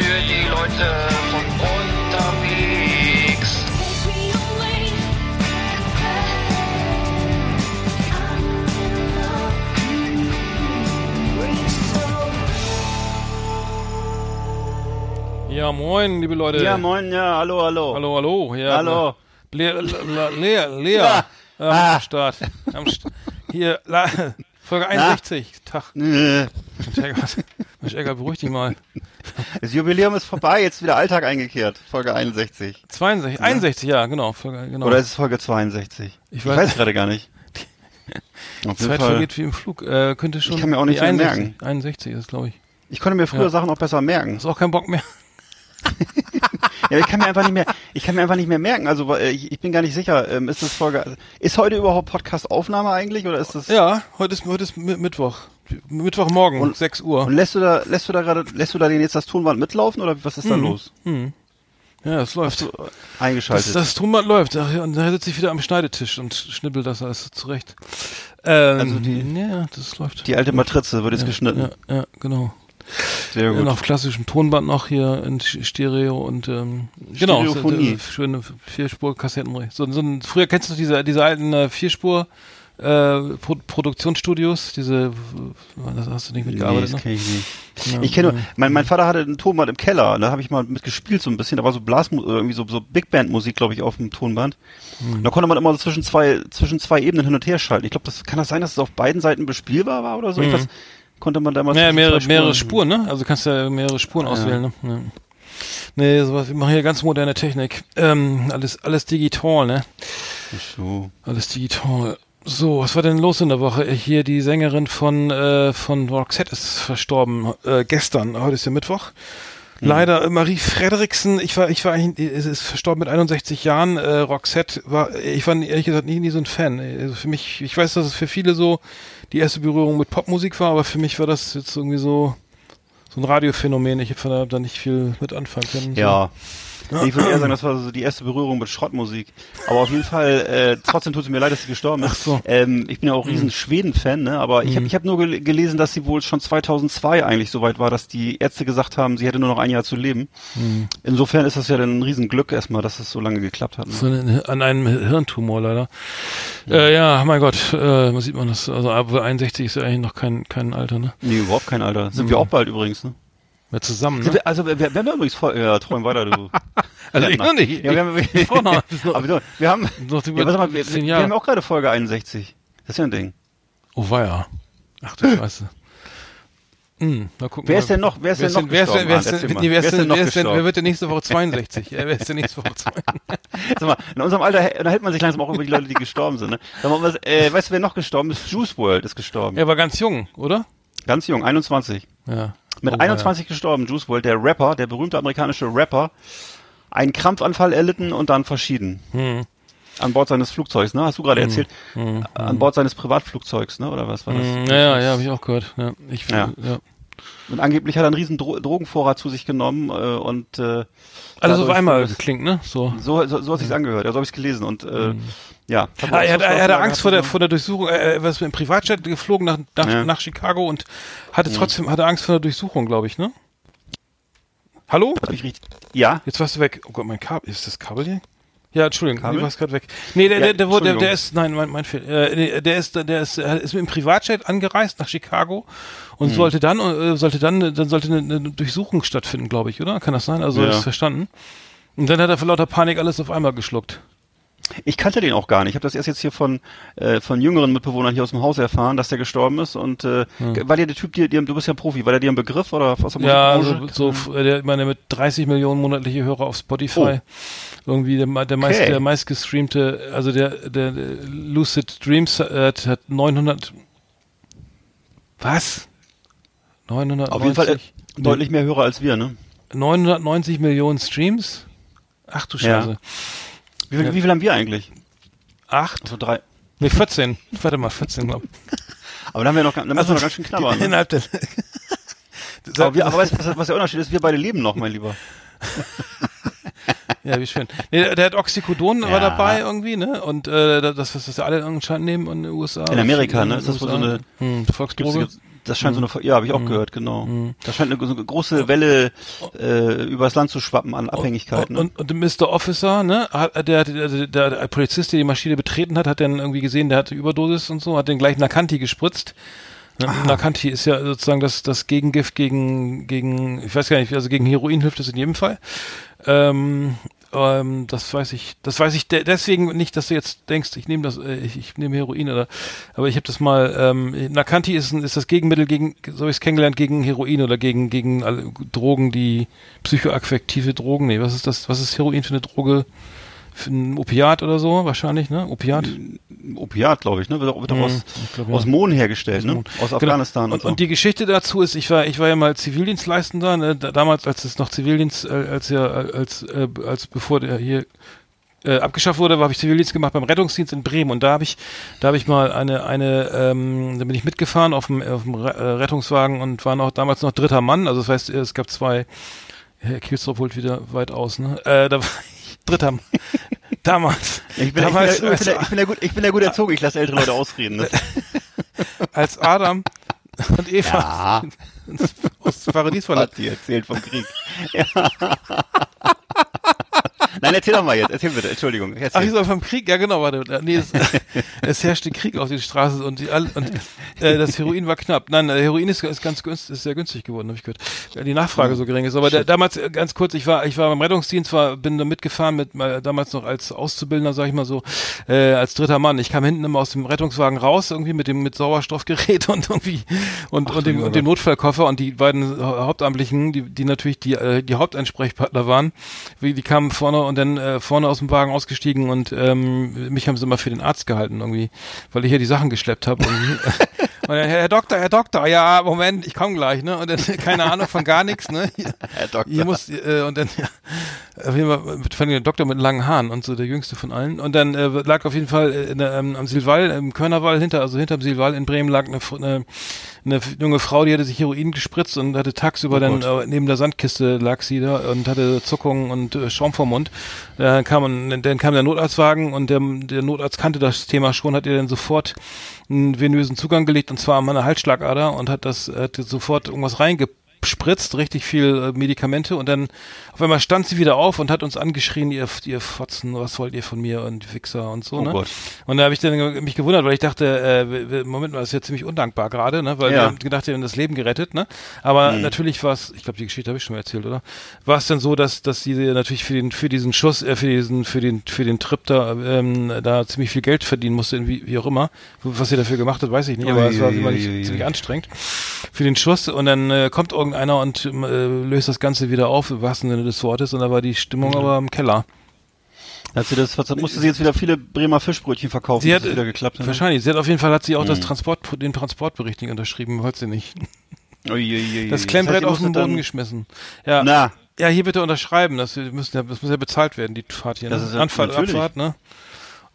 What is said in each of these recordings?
für die Leute von unterwegs. Ja, moin, liebe Leute. Ja, moin, ja, hallo, hallo. Hallo, hallo. Ja, Hallo. Lea, Lea, Lea, Lea Ja. am Ah. Start. Am St hier, La Folge 61. Tag. Äh, Mensch, Eckert, Mensch, Eckert, beruhig dich mal. Das Jubiläum ist vorbei, jetzt wieder Alltag eingekehrt. Folge 61. 62, 61, ja, genau. Folge, genau. Oder ist es Folge 62? Ich Ich weiß- weiß, gerade gar nicht. Jeden Zeit vergeht wie im Flug. Äh, könnte schon. Ich kann mir auch nicht nee, viel 61, merken. 61 ist, glaube ich. Ich konnte mir früher Ja. Sachen auch besser merken. Hast auch keinen Bock mehr. Ja, ich kann mir einfach nicht mehr, ich kann mir einfach nicht mehr merken. Also ich, ich bin gar nicht sicher. Ähm, ist das Folge, ist heute überhaupt Podcast-Aufnahme eigentlich oder ist das? Ja, heute ist, heute ist Mi- Mittwoch. Mittwochmorgen, Und- 6 Uhr. Und lässt du da, lässt du da gerade, lässt du da den jetzt das Tonband mitlaufen oder was ist da Mhm. los? Ja, es läuft. So, Das, eingeschaltet. das Tonband läuft. Ach, ja, Und da sitze ich wieder am Schneidetisch und schnippel das alles zurecht. Ähm, Also die- ja, das läuft. Die alte Matrize wird jetzt ja, geschnitten. Ja, ja, genau. Sehr gut. Ja, auf klassischem Tonband noch hier in Stereo und ähm, genau, Stereophonie. äh, schöne Vierspur-Kassetten. So, so ein, früher kennst du diese, diese alten äh, Vierspur äh, Pro Produktionsstudios, diese, das hast du nicht Nee, mitgearbeitet, das ne? ich nicht. Ja, Ich kenne nur, mein, mein Vater hatte ein Tonband im Keller, und da habe ich mal mit gespielt so ein bisschen, da war so Blasmusik, irgendwie so, so Big Band Musik, glaube ich, auf dem Tonband. Mhm. Und da konnte man immer so zwischen zwei, zwischen zwei Ebenen hin und her schalten. Ich glaube, das kann das sein, dass es auf beiden Seiten bespielbar war oder so? Ich weiß, konnte man damals Ja, mehrere, zwei mehrere Spuren, ne? Also kannst du ja mehrere Spuren Ja. auswählen, ne? Ja. Nee, sowas, wir machen hier ganz moderne Technik. Ähm, alles, alles digital, ne? So. Alles digital. So, was war denn los in der Woche? Hier die Sängerin von äh, von Roxette ist verstorben äh, gestern. Heute ist ja Mittwoch. Leider äh, Marie Frederiksen. Ich war ich war eigentlich- ist, ist verstorben mit 61 Jahren. Äh, Roxette war ich war ehrlich gesagt nie, nie so ein Fan. Also für mich, ich weiß, dass es für viele so die erste Berührung mit Popmusik war, aber für mich war das jetzt irgendwie so so ein Radiophänomen. Ich habe da nicht viel mit anfangen können. So. Ja. Ich würde eher sagen, das war so die erste Berührung mit Schrottmusik. Aber auf jeden Fall, äh, trotzdem tut es mir leid, dass sie gestorben ist. Ach so. Ähm, ich bin ja auch riesen Schweden-Fan, ne? aber ich habe ich hab nur gel gelesen, dass sie wohl schon 2002 eigentlich soweit war, dass die Ärzte gesagt haben, sie hätte nur noch ein Jahr zu leben. Insofern ist das ja dann ein Riesenglück erstmal, dass es so lange geklappt hat. Ne? So eine, an einem Hirntumor leider. Ja, äh, ja mein Gott, äh, man sieht man das. Also ab 61 ist ja eigentlich noch kein, kein Alter, ne? Nee, überhaupt kein Alter. Sind wir auch bald übrigens, ne? Mehr zusammen, ne? wir, also wir, wir haben ja übrigens voll, ja, träum weiter, du. Also ich noch nicht. Ja, wir haben, Ich brauch noch- aber wir, wir haben, Noch ja, warte mal, wir, wir haben auch gerade Folge 61. Das ist ja ein Ding. Oh weia. Ach du Scheiße. Hm, mal gucken. Wer ist denn noch- wer ist denn noch wer ist denn, nee, wer wird denn nächste Woche 62? Ja, wer ist denn nächste Woche 62? Sag mal, in unserem Alter hä- unterhält man sich langsam auch über die Leute, die gestorben sind. Ne? Sag mal, was, äh, weißt du, wer noch gestorben ist? Juice World ist gestorben. Er war ganz jung, oder? Ganz jung, 21. Ja. Mit Oh, weia. 21 gestorben, Juice World, der Rapper, der berühmte amerikanische Rapper, einen Krampfanfall erlitten und dann verschieden. Hm. An Bord seines Flugzeugs, ne? Hast du gerade erzählt? An Bord seines Privatflugzeugs, ne? Oder was war das? Hm, Ja, ja, ja, habe ich auch gehört. Ja, ich, Ja. ja. Und angeblich hat er einen riesen Dro Drogenvorrat zu sich genommen äh, und äh, Alles auf einmal klingt, ne? So. So, so, so hat sich's angehört, ja, so habe ich's gelesen und äh, ja. Ah, er, hat, er hatte Angst vor der, vor der Durchsuchung. Er, er war im Privatjet geflogen nach, nach, Ja. nach Chicago und hatte trotzdem hatte Angst vor der Durchsuchung, glaube ich, ne? Hallo? Ja, Jetzt warst du weg. Oh Gott, mein Kabel. Ist das Kabel hier? Ja, Entschuldigung, Kabel? du warst gerade weg. Nee, der, Ja, der, der, der, der ist, nein, mein, mein Fehler. Äh, nee, der ist, der ist, er ist mit dem Privatjet angereist nach Chicago Hm. und sollte dann, äh, sollte dann, dann sollte eine, eine Durchsuchung stattfinden, glaube ich, oder? Kann das sein? Also, Ja. das ist verstanden. Und dann hat er vor lauter Panik alles auf einmal geschluckt. Ich kannte den auch gar nicht. Ich habe das erst jetzt hier von äh, von jüngeren Mitbewohnern hier aus dem Haus erfahren, dass der gestorben ist. Und äh, war der der Typ, dir, dir, du bist ja Profi, war der dir ein Begriff oder der Ja, Musikbranche? so, äh, der, ich meine, mit 30 Millionen monatliche Hörer auf Spotify. Irgendwie der, der, meist, Okay. der meistgestreamte, also der, der, der Lucid Dreams äh, hat hat 900. Was? 990, Auf jeden Fall äh, deutlich mehr Hörer als wir, ne? 990 Millionen Streams? Ach du Ja. Wie viel, Ja. wie viel haben wir eigentlich? Acht? Also drei. Nee, 14. Warte mal, 14, glaube ich. Aber dann haben wir noch, dann müssen wir noch ganz schön knabbern. Ne? Innerhalb der. Aber, wir, aber weißt du, was, was der Unterschied ist? Wir beide leben noch, mein Lieber. Ja, wie schön. Nee, der, der hat Oxycodon war Ja. dabei irgendwie, ne? Und äh, das, was das alle anscheinend nehmen in den USA. In Amerika, In ne? Ist das wohl so eine- hm, Gibt's, Volksdroge? gibt's, Das scheint Mhm. so eine, ja, habe ich auch gehört, genau. Da scheint eine, so eine große Welle äh, übers Land zu schwappen an Abhängigkeiten. ne? Und, und, und Mr. Officer, ne, hat, der, der, der, der Polizist, der die Maschine betreten hat, hat dann irgendwie gesehen, der hatte Überdosis und so, hat den gleich Nakanti gespritzt. Ne, Nakanti ist ja sozusagen das, das Gegengift gegen, gegen, ich weiß gar nicht, also gegen Heroin hilft es in jedem Fall. Ähm, ähm, das weiß ich, das weiß ich de deswegen nicht, dass du jetzt denkst, ich nehme das, äh, ich, ich nehme Heroin oder, aber ich habe das mal, ähm, Nakanti ist, ist das Gegenmittel gegen, so habe ich es kennengelernt, gegen Heroin oder gegen, gegen alle Drogen, die psychoaffektive Drogen, nee, was ist das, was ist Heroin für eine Droge? Ein Opiat oder so, wahrscheinlich, ne? Opiat? Opiat, glaube ich, ne? Wird, auch- wird auch Mhm, aus, glaub, ja. aus Mohn hergestellt, ne? Mohn. Aus Genau. Afghanistan und, und, so. und die Geschichte dazu ist, ich war, ich war ja mal Zivildienstleistender, ne, da, damals, als es noch Zivildienst, äh, als er, als, äh, als bevor der hier äh, abgeschafft wurde, habe ich Zivildienst gemacht beim Rettungsdienst in Bremen und da habe ich, da habe ich mal eine, eine, ähm, da bin ich mitgefahren auf dem, auf dem äh, Rettungswagen und war noch damals noch dritter Mann, also das heißt, es gab zwei, Herr Kielstrop holt wieder weit aus, ne? Äh, da war ich dritter damals. ich, bin, damals, ich, bin, ich, bin, ich, bin ja gut, ich bin ja gut erzogen, ich lasse ältere Leute ausreden. Ne? als Adam und Eva Ja, aus dem Paradies verlassen. hat die erzählt vom Krieg. Ja. Nein, erzähl doch mal jetzt, erzähl bitte, Entschuldigung. Ach, Erzähl. ich soll vom Krieg, ja genau, warte. Nee, es, es herrschte Krieg auf den Straßen und, die, und äh, das Heroin war knapp. Nein, äh, Heroin ist, ist ganz günstig, ist sehr günstig geworden, habe ich gehört. Weil die Nachfrage so gering ist. Aber der, damals, äh, ganz kurz, ich war, ich war beim Rettungsdienst, war, bin da mitgefahren mit mal, damals noch als Auszubildender, sag ich mal so, äh, als dritter Mann. Ich kam hinten immer aus dem Rettungswagen raus, irgendwie mit dem mit Sauerstoffgerät und irgendwie und, und, dem, und dem Notfallkoffer und die beiden Hauptamtlichen, die, die natürlich die, äh, die Hauptansprechpartner waren, wie, die kamen vorne und dann äh, vorne aus dem Wagen ausgestiegen und ähm, mich haben sie immer für den Arzt gehalten irgendwie, weil ich hier die Sachen geschleppt habe. und dann, Herr Doktor, Herr Doktor, ja, Moment, ich komme gleich, ne? Und dann keine Ahnung von gar nichts, ne? Hier, Herr Doktor. hier muss äh, und dann ja, auf jeden Fall fand ich den Doktor mit langen Haaren und so der jüngste von allen und dann äh, lag auf jeden Fall äh, der, ähm, am Silval im Körnerwall hinter also hinterm Silval in Bremen lag eine, eine, eine junge Frau die hatte sich Heroin gespritzt und hatte tagsüber Oh dann äh, neben der Sandkiste lag sie da und hatte Zuckungen und äh, Schaum vom Mund. Dann kam dann kam der Notarztwagen und der, der Notarzt kannte das Thema schon hat ihr dann sofort einen venösen Zugang gelegt und zwar an meine Halsschlagader und hat das hat sofort irgendwas reingespritzt, richtig viel äh, Medikamente und dann auf einmal stand sie wieder auf und hat uns angeschrien, ihr, ihr Fotzen, was wollt ihr von mir und Wichser und so, Oh ne? Gott. Und da habe ich dann mich gewundert, weil ich dachte, äh, Moment mal, das ist ja ziemlich undankbar gerade, ne? Weil Ja. wir haben gedacht, wir haben das Leben gerettet, ne? Aber Mhm. natürlich war es, ich glaube, die Geschichte habe ich schon mal erzählt, oder? War es dann so, dass dass sie natürlich für den für diesen Schuss, äh, für diesen für den für den Trip da ähm, da ziemlich viel Geld verdienen musste, wie, wie auch immer. Was sie dafür gemacht hat, weiß ich nicht, aber es war Uiuiui. ziemlich anstrengend für den Schuss und dann äh, kommt irgendeiner und äh, löst das Ganze wieder auf, im wahrsten Sinne des Wortes, und da war die Stimmung aber im Keller. Hat sie das, musste sie jetzt wieder viele Bremer Fischbrötchen verkaufen, Sie hat wieder geklappt hat. Wahrscheinlich. Sie hat auf jeden Fall hat sie auch das Mhm. Transport, den Transportbericht nicht unterschrieben, wollte sie nicht. Uiuiui. Das heißt, Klemmbrett ihr auf den Boden geschmissen. Ja. Na, Ja, hier bitte unterschreiben, das müssen das muss ja bezahlt werden, die Fahrt hier. Ne? Das ist ja- Anfahrt, natürlich. Abfahrt, ne?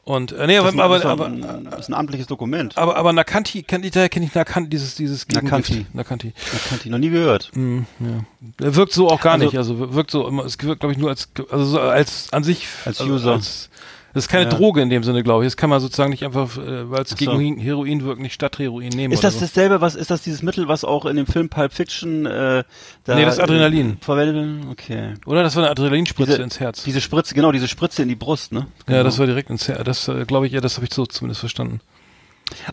Und äh, nee, das aber ein- aber, das ist aber, ein, das ist ein amtliches Dokument. aber, aber Nakanti, kennt ihr, da kenne ich Nakanti, dieses, dieses Nakanti. Nakanti. Das kannte ich noch nie gehört. Mhm, ja. Er wirkt so auch gar Also- nicht, also wirkt so immer, es wirkt glaube ich nur als, also so als an sich. Als also, User. Als, das ist keine Ja. Droge in dem Sinne, glaube ich. Das kann man sozusagen nicht einfach, äh, weil es so. gegen Heroin wirkt, nicht statt Heroin nehmen. Ist das so. dasselbe, was ist das dieses Mittel, was auch in dem Film Pulp Fiction äh, da Nee, das Adrenalin. Äh, verwendet? Okay. Oder? Das war eine Adrenalinspritze Diese- ins Herz. Diese Spritze, genau, diese Spritze in die Brust, ne? ja, Genau. das war direkt ins Herz. Das äh, glaube ich, ja, das habe ich so zumindest verstanden.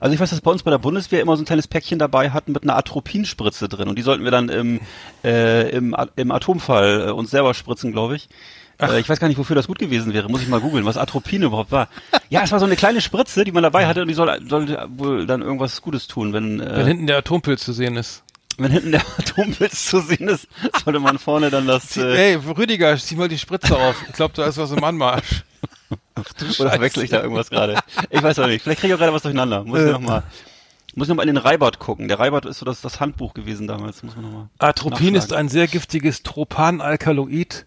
Also ich weiß, dass bei uns bei der Bundeswehr immer so ein kleines Päckchen dabei hatten mit einer Atropinspritze drin und die sollten wir dann im, äh, im, im Atomfall äh, uns selber spritzen, glaube ich. Äh, ich weiß gar nicht, wofür das gut gewesen wäre. Muss ich mal googeln, was Atropin überhaupt war. Ja, es war so eine kleine Spritze, die man dabei hatte und die soll, sollte wohl dann irgendwas Gutes tun, wenn, äh, Wenn hinten der Atompilz zu sehen ist. wenn hinten der Atompilz zu sehen ist, sollte man vorne dann das äh, Ey, Rüdiger, zieh mal die Spritze auf. Ich glaube, da ist was im Anmarsch. oder verwechsel ich da irgendwas gerade? Ich weiß auch nicht. Vielleicht kriege ich auch gerade was durcheinander. Muss ich Äh. noch mal muss ich noch mal in den Reibert gucken. Der Reibert ist so das, das Handbuch gewesen damals. Muss man noch mal Atropin ist ein sehr giftiges Tropanalkaloid.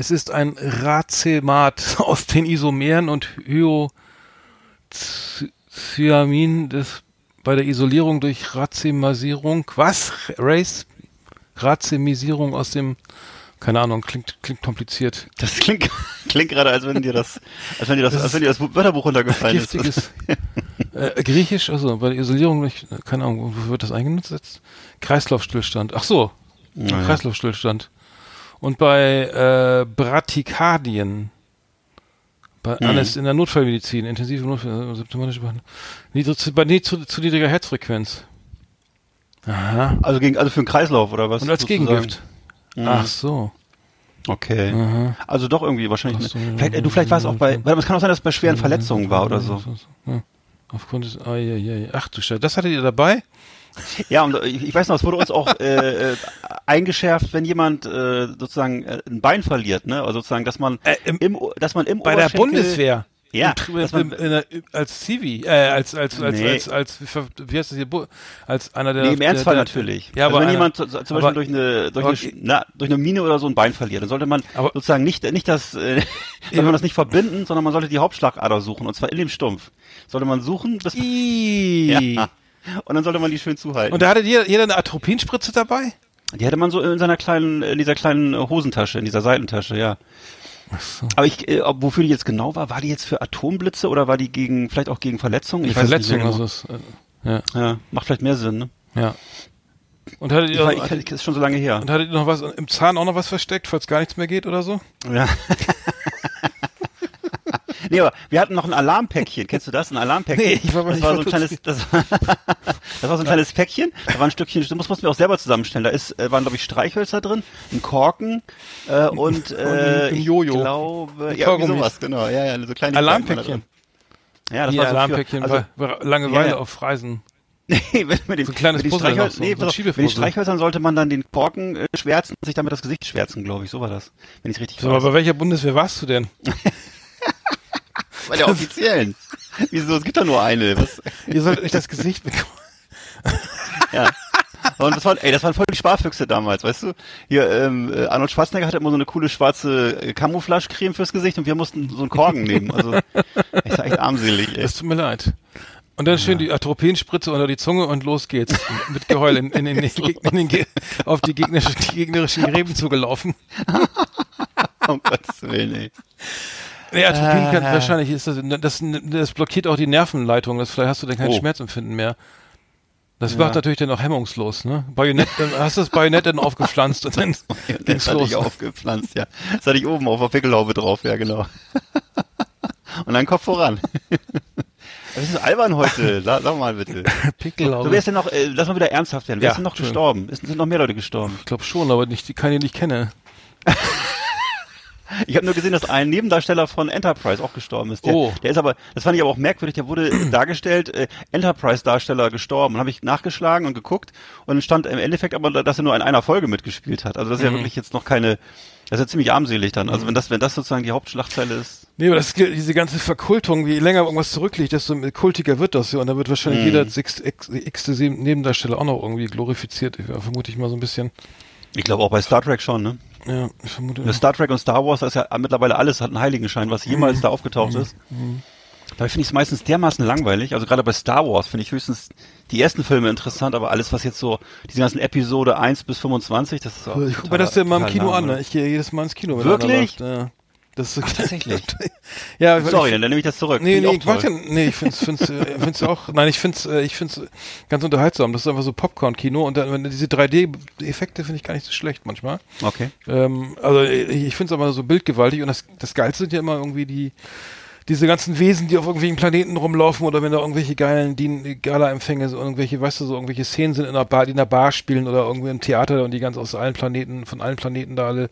Es ist ein Racemat aus den Isomeren und Hyocyamin des bei der Isolierung durch Racemisierung. Was? Race? Racemisierung aus dem keine Ahnung, klingt klingt kompliziert. Das klingt, klingt gerade, als wenn dir das, als wenn dir das, als wenn dir das Wörterbuch runtergefallen ist. Giftiges Äh, Griechisch, also bei der Isolierung, nicht, keine Ahnung, wofür wird das eingenutzt? Kreislaufstillstand. Ach so, Naja. Kreislaufstillstand. Und bei äh, Bradykardien, bei Mhm. alles in der Notfallmedizin, intensive Notfall, symptomatische Behandlung, niedrig, bei nie, zu, zu niedriger Herzfrequenz. Aha. Also gegen, also für den Kreislauf oder was? Und als sozusagen? Gegengift. Mhm. Ach so. Okay. Aha. Also doch irgendwie wahrscheinlich. Ach so, ja, vielleicht, äh, du vielleicht warst auch bei, weil es kann auch sein, dass es bei schweren Verletzungen war oder so. Aufgrund des, ah, ja, ja. Ach du Scheiße, das hattet ihr dabei? Ja, und äh, ich weiß noch, es wurde uns auch äh, äh, eingeschärft, wenn jemand äh, sozusagen äh, ein Bein verliert, ne? Also sozusagen, dass man Äh, im- im, dass man im Bei der Bundeswehr. Ja, dass man- der, als Zivi, äh, als, als, als, Nee. als, als, wie heißt das hier, als einer der. Nee, im Ernstfall der, der, natürlich. Ja, also aber wenn einer- jemand zu- zum Beispiel aber- durch eine durch aber- eine, na, durch eine Mine oder so ein Bein verliert, dann sollte man Aber- sozusagen nicht nicht das äh, sollte man das nicht verbinden, sondern man sollte die Hauptschlagader suchen und zwar in dem Stumpf. Sollte man suchen, das Ih. ja. Und dann sollte man die schön zuhalten. Und da hatte jeder, jeder eine Atropinspritze dabei? Die hätte man so in seiner kleinen, in dieser kleinen äh, Hosentasche, in dieser Seitentasche, ja. Aber ich, äh, wofür die jetzt genau war, war die jetzt für Atomblitze oder war die gegen, vielleicht auch gegen Verletzungen? Die Ich weiß es Verletzung, nicht mehr also genau. es, äh, ja, Ja, macht vielleicht mehr Sinn, ne? ja. Und hattet ihr, war- ich, ich, ist schon so lange her. und hattet ihr noch was im Zahn auch noch was versteckt, falls gar nichts mehr geht oder so? Ja. nee, aber wir hatten noch ein Alarmpäckchen. Kennst du das? Ein Alarmpäckchen? Nee, ich war mal das nicht war so ein kleines, das war, das war so ein kleines Päckchen. Da war ein Stückchen, das mussten wir auch selber zusammenstellen. Da ist, äh, waren, glaube ich, Streichhölzer drin, ein Korken, äh, und, äh, ein ich Jojo. glaube, Ein ja, sowas, genau. Ja, ja, so kleine Alarmpäckchen. Ja, das Hier, war so Alarmpäckchen für, also, Langeweile Ja, ja. auf Reisen. Nee, mit, dem, So ein kleines mit Puzzle noch, Streichhöl- so- nee, so auf, mit den. Streichhölzern sollte man dann den Korken äh, schwärzen und sich damit das Gesicht schwärzen, glaube ich. So war das, wenn ich richtig So, aber weiß. bei welcher Bundeswehr warst du denn? Bei der offiziellen. Wieso? Es gibt da nur eine. Was? Ihr solltet euch das Gesicht bekommen. Ja. Und das waren, ey, das waren voll die Sparfüchse damals, weißt du? Hier, ähm, äh, Arnold Schwarzenegger hatte immer so eine coole schwarze äh, Camouflage-Creme fürs Gesicht und wir mussten so einen Korken nehmen. Also, ich war echt armselig, ey. Es tut mir leid. Und dann schön die Atropinspritze unter die Zunge und los geht's. Mit Geheul in, in, in, in den Ge auf die gegnerischen, die gegnerischen Gräben zugelaufen. Um Gottes Willen, ey. Nee, Atropin kann, Ah. wahrscheinlich ist das, das, das blockiert auch die Nervenleitung. Das, vielleicht hast du dann kein Oh. Schmerzempfinden mehr. Das Ja. macht natürlich dann auch hemmungslos, ne? Bajonett, dann hast du das Bajonett dann aufgepflanzt und dann Das ging's hatte los. ich aufgepflanzt, ja. Das hatte ich oben auf der Pickelhaube drauf, ja, genau. Und dann Kopf voran. Das ist albern heute. Sag, sag mal bitte. Pickelhaube. So, wer ist denn noch, äh, lass mal wieder ernsthaft werden. Wer Ja, ist denn noch gestorben? Es sind noch mehr Leute gestorben. Ich glaube schon, aber nicht, die kann ich nicht kenne. Ich habe nur gesehen, dass ein Nebendarsteller von Enterprise auch gestorben ist. Der, Oh. der ist aber, das fand ich aber auch merkwürdig, der wurde dargestellt, äh, Enterprise-Darsteller gestorben. Dann habe ich nachgeschlagen und geguckt und dann stand im Endeffekt aber, dass er nur in einer Folge mitgespielt hat. Also das ist Mhm. ja wirklich jetzt noch keine, das ist ja ziemlich armselig dann. Also wenn das, wenn das sozusagen die Hauptschlagzeile ist. Nee, aber das, diese ganze Verkultung, je länger irgendwas zurückliegt, desto kultiger wird das ja. Und da wird wahrscheinlich Mhm. jeder x, x, x Nebendarsteller auch noch irgendwie glorifiziert. Ich, vermute ich mal so ein bisschen. Ich glaube auch bei Star Trek schon, ne? Ja, ich vermute. Ja. Star Trek und Star Wars, das ist ja mittlerweile alles, hat einen Heiligenschein, was jemals Mhm. da aufgetaucht ist. Dabei finde ich es meistens dermaßen langweilig. Also gerade bei Star Wars finde ich höchstens die ersten Filme interessant, aber alles, was jetzt so, diese ganzen Episode 1 bis 25, das ist auch. Ich gucke mir das ja immer im Kino an. Ne? Ich gehe jedes Mal ins Kino. wenn Wirklich? Ja. Das ist tatsächlich? ja, Sorry, ich, dann nehme ich das zurück. Nee, nee, ich den, nee, ich find's, find's, äh, find's auch, nein, ich find's, äh, ich find's ganz unterhaltsam. Das ist einfach so Popcorn-Kino und dann, wenn diese 3D-Effekte finde ich gar nicht so schlecht manchmal. Okay. Ähm, also ich, ich finde es aber so bildgewaltig und das, das Geilste sind ja immer irgendwie die diese ganzen Wesen, die auf irgendwelchen Planeten rumlaufen oder wenn da irgendwelche geilen Gala-Empfänge, so irgendwelche, weißt du, so irgendwelche Szenen sind in einer Bar, die in einer Bar spielen oder irgendwie im Theater und die ganz aus allen Planeten, von allen Planeten da alle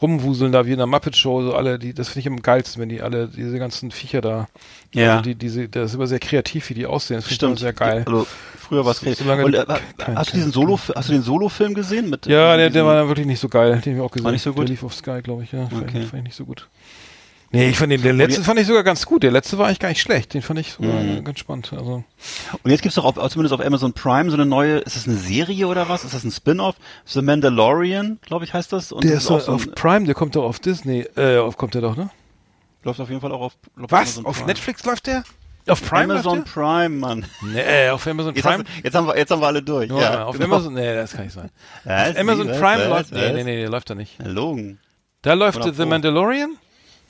rumwuseln, da wie in einer Muppet-Show, so alle, die, das finde ich am geilsten, wenn die alle, diese ganzen Viecher da, Ja. also die, diese, das ist immer sehr kreativ, wie die aussehen, das finde ich sehr geil. Also, früher war es So- solange Und äh, hast du diesen Solo, hast du den Solo-Film gesehen mit? Ja, der, der war dann wirklich nicht so geil. Den hab ich auch gesehen. War nicht so gut? Der lief auf Sky, glaube ich, ja. Fand, Okay. ich, fand ich nicht so gut. Nee, ich fand den, den letzten fand ich sogar ganz gut. Der letzte war eigentlich gar nicht schlecht. Den fand ich sogar Mhm. ganz spannend. Also, Und jetzt gibt's doch auf, zumindest auf Amazon Prime so eine neue, ist das eine Serie oder was? Ist das ein Spin-off? The Mandalorian, glaube ich, heißt das. Und der das ist doch so auf ein, Prime, der kommt doch auf Disney. Äh, auf, kommt der doch, ne? läuft auf jeden Fall auch auf, Was? Amazon Auf Prime. Netflix läuft der? Auf Prime Amazon Prime, Mann. Nee, auf Amazon Jetzt, Prime. hast, jetzt, haben wir, jetzt haben wir alle durch. Ja, ja, auf genau. Amazon, nee, das kann nicht sein. Auf Amazon Prime läuft, nee, nee, nee, der läuft da nicht. Logen. Da läuft The wo?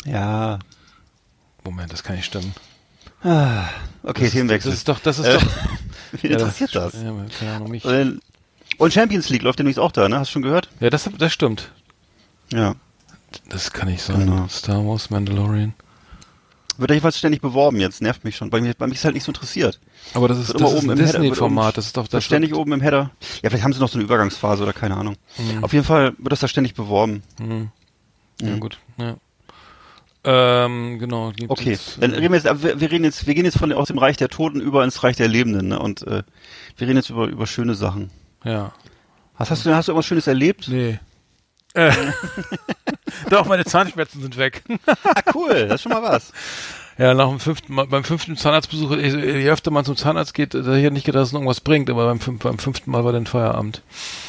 Ja. Moment, das kann nicht stimmen. Ah, okay, Themenwechsel. Das ist doch, das ist Äh, doch. Wie Ja, interessiert das? Ja, keine Ahnung, mich. Und Champions League läuft demnächst auch da, ne? Hast du schon gehört? Ja, das, das stimmt. Ja. Das kann nicht sein. Genau. Star Wars, Mandalorian. Wird ja jedenfalls ständig beworben jetzt, nervt mich schon. Bei mir, bei mich ist halt nicht so interessiert. Aber das ist, das immer ist oben ein Disney-Format. Das ist doch Das das. ständig oben im Header. Ja, vielleicht haben sie noch so eine Übergangsphase oder keine Ahnung. Mhm. Auf jeden Fall wird das da ständig beworben. Mhm. Ja, Mhm. gut. Ja. Ähm, genau. Okay, jetzt, dann äh, reden wir jetzt, wir, wir reden jetzt, wir gehen jetzt von aus dem Reich der Toten über ins Reich der Lebenden, ne? Und äh, wir reden jetzt über über schöne Sachen. Ja. Was hast du, hast du irgendwas Schönes erlebt? Nee. Äh. Doch, meine Zahnschmerzen sind weg. Ah, cool, das ist schon mal was. Ja, nach dem fünften Mal, beim fünften Zahnarztbesuch, je öfter man zum Zahnarzt geht, da hätte ich nicht gedacht, dass es irgendwas bringt, aber beim, beim fünften Mal war dann Feierabend.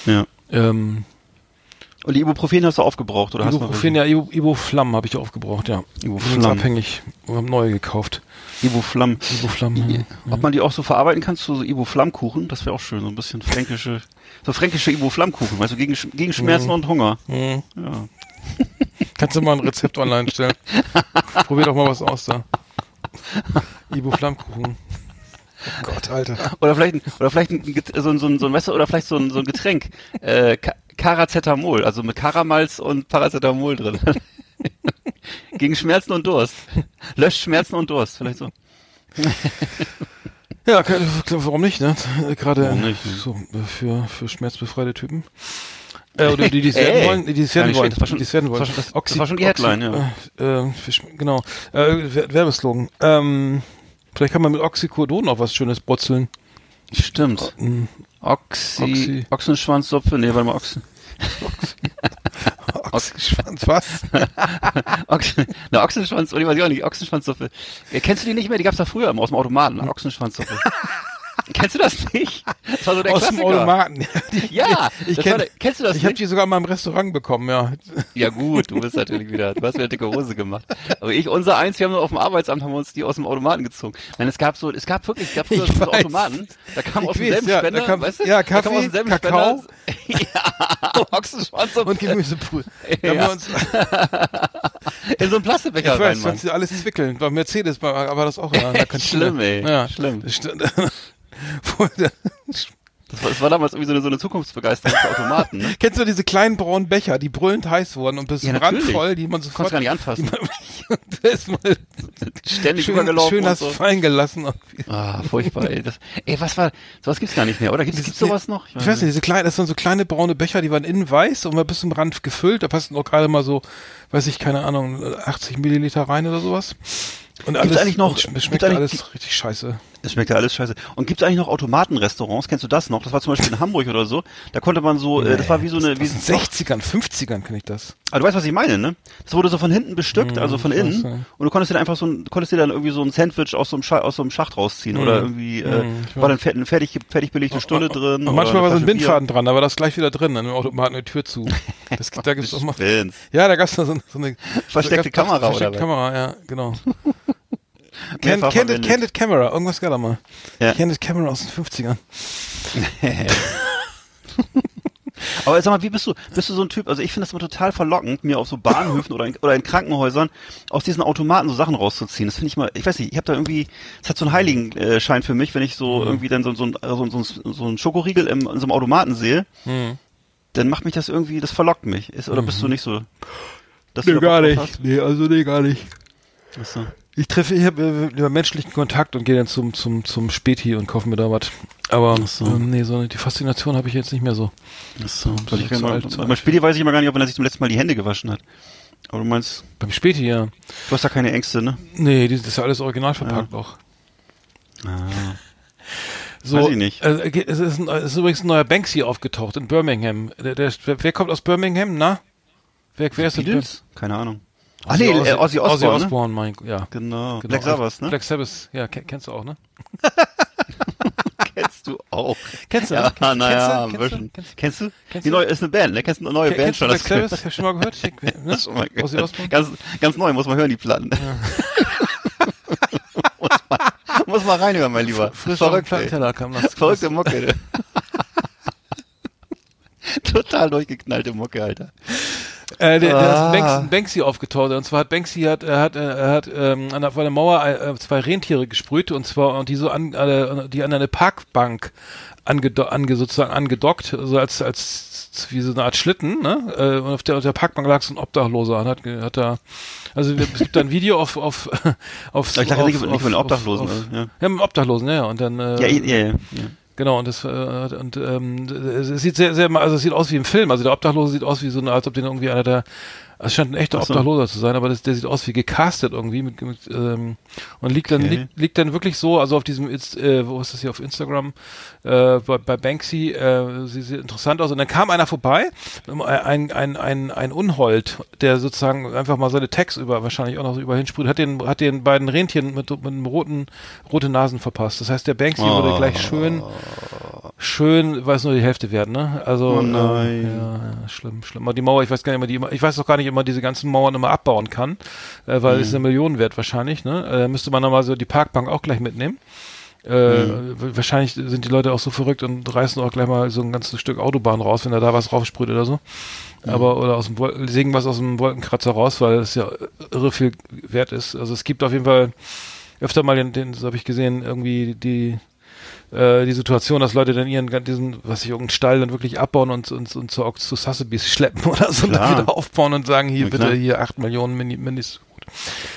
Ja. Ähm, Und die Ibuprofen hast du aufgebraucht oder Ibuprofen, ja, Ibu, Ibuflam habe ich aufgebraucht, ja. Ibuflam. Abhängig, wir haben neue gekauft. Ibuflam. Ibuflam, ja. Ob man die auch so verarbeiten kann zu so Ibu-Flammkuchen, das wäre auch schön, so ein bisschen fränkische, so fränkische Ibu-Flammkuchen, weißt du, gegen, gegen Schmerzen und Hunger. Mhm. Ja. Kannst du mal ein Rezept online stellen? Probier doch mal was aus da. Ibu-Flammkuchen. Oh Gott, Alter. Oder vielleicht, oder vielleicht ein, so, ein- so, ein- so ein Messer oder vielleicht so ein, so ein Getränk, äh, Paracetamol, also mit Karamalz und Paracetamol drin. gegen Schmerzen und Durst. Löscht Schmerzen und Durst, vielleicht so. Ja, warum nicht, ne? Gerade nicht, ne? so äh, für, für schmerzbefreite Typen. Äh, oder die, die es werden wollen, die es werden wollen, schlecht, das war schon- die es werden das wollen. das- war schon die Headline, Äh, äh, Sch- genau. Äh, Wer- Werbeslogan. Ähm, vielleicht kann man mit Oxycodon auch was Schönes brutzeln. Stimmt. Mm, Oxy, Oxy. Ochsenschwanzsuppe, nee, warte mal, Ochsen. Oxyschwanz, was? Ochsen, na, Ochsenschwanz, oder weiß ich auch nicht, Ochsenschwanzsuppe. Ja, kennst du die nicht mehr? Die gab's da früher immer aus dem Automaten, eine Ochsenschwanzsuppe. kennst du das nicht? Das war so der Aus dem Klassiker. Automaten. Ja, Ja, ich kenn- der, kennst du das Ich habe die sogar mal im Restaurant bekommen, ja. Ja gut, du bist natürlich wieder, du hast wieder dicke Hose gemacht. Aber ich, unser eins, wir haben auf dem Arbeitsamt, haben wir uns die aus dem Automaten gezogen. Nein, es gab so, es gab wirklich, es gab so weiß. Automaten, da kam Ich aus dem weiß, ja, Senfspender, da kam- weißt du? ja, Da kam Kaffee, aus dem Senfspender- Kakao. ja, Ochsenschwanzsuppe. Und. Da haben Ja. wir uns, in so einen Plastikbecher ich rein, weiß, Mann. sonst alles zwickeln. Bei Mercedes war, war das auch der Kantine. Schlimm, ey. Ja. Schlimm. Das der- Das war, das war damals irgendwie so eine, so eine Zukunftsbegeisterung für Automaten, ne? Kennst du diese kleinen braunen Becher, die brüllend heiß wurden und bis Ja, brandvoll, die man Konntest sofort gar nicht anfassen. erstmal Ständig schön, übergelaufen schön hast so. fallen gelassen. Ah, furchtbar, ey. Das, ey, was war, sowas gibt's gar nicht mehr, oder? Gibt's, gibt's sowas noch? Ich weiß nicht, diese kleinen, das sind so kleine braune Becher, die waren innen weiß und mal bis zum Rand gefüllt. Da passen auch gerade mal so, weiß ich, keine Ahnung, 80 Milliliter rein oder sowas. Und alles, eigentlich noch- schmeckt alles richtig scheiße. Es schmeckt ja alles scheiße. Und gibt's eigentlich noch Automatenrestaurants? Kennst du das noch? Das war zum Beispiel in Hamburg oder so. Da konnte man so, äh, das war wie so eine, wie in 60ern, 50ern kenne ich das. Ah, du weißt, was ich meine, ne? Das wurde so von hinten bestückt, also von ich weiß, innen. ja. Und du konntest dir dann einfach so ein, konntest dir dann irgendwie so ein Sandwich aus so einem, Scha aus so einem Schacht rausziehen. Oder irgendwie, äh, Mhm, ich war dann fer eine fertig, fertig belegte Stulle drin. Und manchmal war so ein Flasche Bier. Bindfaden dran, da war das gleich wieder drin, an dem Automaten eine Tür zu. Das, da gibt's auch mal. Ja, da gab's da so, so eine Versteckte Kamera, oder Versteckte? Kamera, ja, genau. Can, Candid. Candid Camera, irgendwas gab da mal. Ja. Candid Camera aus den 50ern. Aber sag mal, wie bist du, bist du so ein Typ, also ich finde das immer total verlockend, mir auf so Bahnhöfen oder in, oder in Krankenhäusern aus diesen Automaten so Sachen rauszuziehen. Das finde ich mal, ich weiß nicht, ich habe da irgendwie, es hat so einen Heiligenschein Schein für mich, wenn ich so Mhm. irgendwie dann so, so, ein- so, so, so einen Schokoriegel im, in so einem Automaten sehe, Hm. dann macht mich das irgendwie, das verlockt mich. Ist, oder bist du nicht so? Dass Mhm. Nee, gar nicht. Nee, also nee, gar nicht. hast? Ich treffe, ich habe äh, über menschlichen Kontakt und gehe dann zum, zum, zum Späti und kaufe mir da was. Aber so. ähm, nee, so die Faszination habe ich jetzt nicht mehr so. Ach so. Weil Ich ich mal, alt- beim Spiel weiß ich immer gar nicht, ob er sich zum letzten Mal die Hände gewaschen hat. Aber du meinst, Beim Späti, ja. du hast da keine Ängste, ne? Nee, das ist ja alles original verpackt auch. Ah. So, Weiß ich nicht. Äh, es, ist ein, es ist übrigens ein neuer Banksy aufgetaucht in Birmingham. Der, der, wer, kommt aus Birmingham? Na? Wer, wer ist Beatles? Keine Ahnung. Ah, Ach nee, äh, Ozzy Osbourne, Ozzy ne? Osbourne, mein, ja. Genau. Genau. Black Sabbath, ne? Black Sabbath, ja, ke- kennst du auch, ne? kennst du auch. Kennst du, Ja, ne? Kennst, naja, kennst, kennst, du, Kennst du? Kennst Die neue ist eine Band, ne? Kennst du eine neue Band kennst schon? Black Das- Sabbath? Hast du schon mal gehört? Ich, ne? Schon mal Ozzy gehört. Osbourne? Ganz, ganz neu, muss man hören, die Platten. muss, man, muss mal reinhören, mein Lieber. Frisch Verrückt. Plattenteller kam das. Verrückte Mucke. ne? Total durchgeknallte Mucke, Alter. Äh, der, der Ah. ist Banksy, Banksy aufgetaucht. Und zwar hat Banksy hat, er hat, er hat ähm, an der, vor der Mauer äh, zwei Rentiere gesprüht und zwar und die so an, äh, die an eine Parkbank angedo ange, sozusagen angedockt, so als als wie so eine Art Schlitten, ne? Äh, und auf der, auf der Parkbank lag so ein Obdachloser und hat, hat da, also es gibt da ein Video auf auf auf Ich dachte auf, nicht, nicht von Obdachlosen. auf, also, ja. ja, mit Obdachlosen, ja, und dann äh, Ja, ja, ja, ja. Genau, und das äh, und ähm, es sieht sehr, sehr, also es sieht aus wie im Film. Also der Obdachlose sieht aus wie so eine, als ob den irgendwie einer der es scheint ein echter so. Obdachloser zu sein, aber das, der sieht aus wie gecastet irgendwie mit, mit ähm, und liegt dann Okay. liegt, liegt dann wirklich so, also auf diesem äh, wo ist das hier auf Instagram äh, bei, bei Banksy äh, sie sieht interessant aus und dann kam einer vorbei, ein ein ein ein Unhold, der sozusagen einfach mal seine Tags über wahrscheinlich auch noch so über hinsprüht, hat den hat den beiden Rentieren mit mit einem roten rote Nasen verpasst. Das heißt, der Banksy Oh. wurde gleich schön schön, weil es nur die Hälfte werden, ne? Also Oh äh, nein. ja, ja, schlimm, schlimm. Aber die Mauer, ich weiß gar nicht immer, die ich weiß doch gar nicht immer diese ganzen Mauern immer abbauen kann, äh, weil es eine Million wert wahrscheinlich, ne? Äh, müsste man nochmal so die Parkbank auch gleich mitnehmen. Äh, w- Wahrscheinlich sind die Leute auch so verrückt und reißen auch gleich mal so ein ganzes Stück Autobahn raus, wenn er da was raufsprüht oder so. Aber, oder aus dem Wol sägen was aus dem Wolkenkratzer raus, weil es ja irre viel wert ist. Also es gibt auf jeden Fall öfter mal den, den so habe ich gesehen, irgendwie die, äh, die Situation, dass Leute dann ihren diesen, was ich, irgendeinen Stall dann wirklich abbauen und, und, und zu, zu Sotheby's schleppen oder so und dann wieder aufbauen und sagen, hier Ja, bitte hier acht Millionen Mini, Mindest,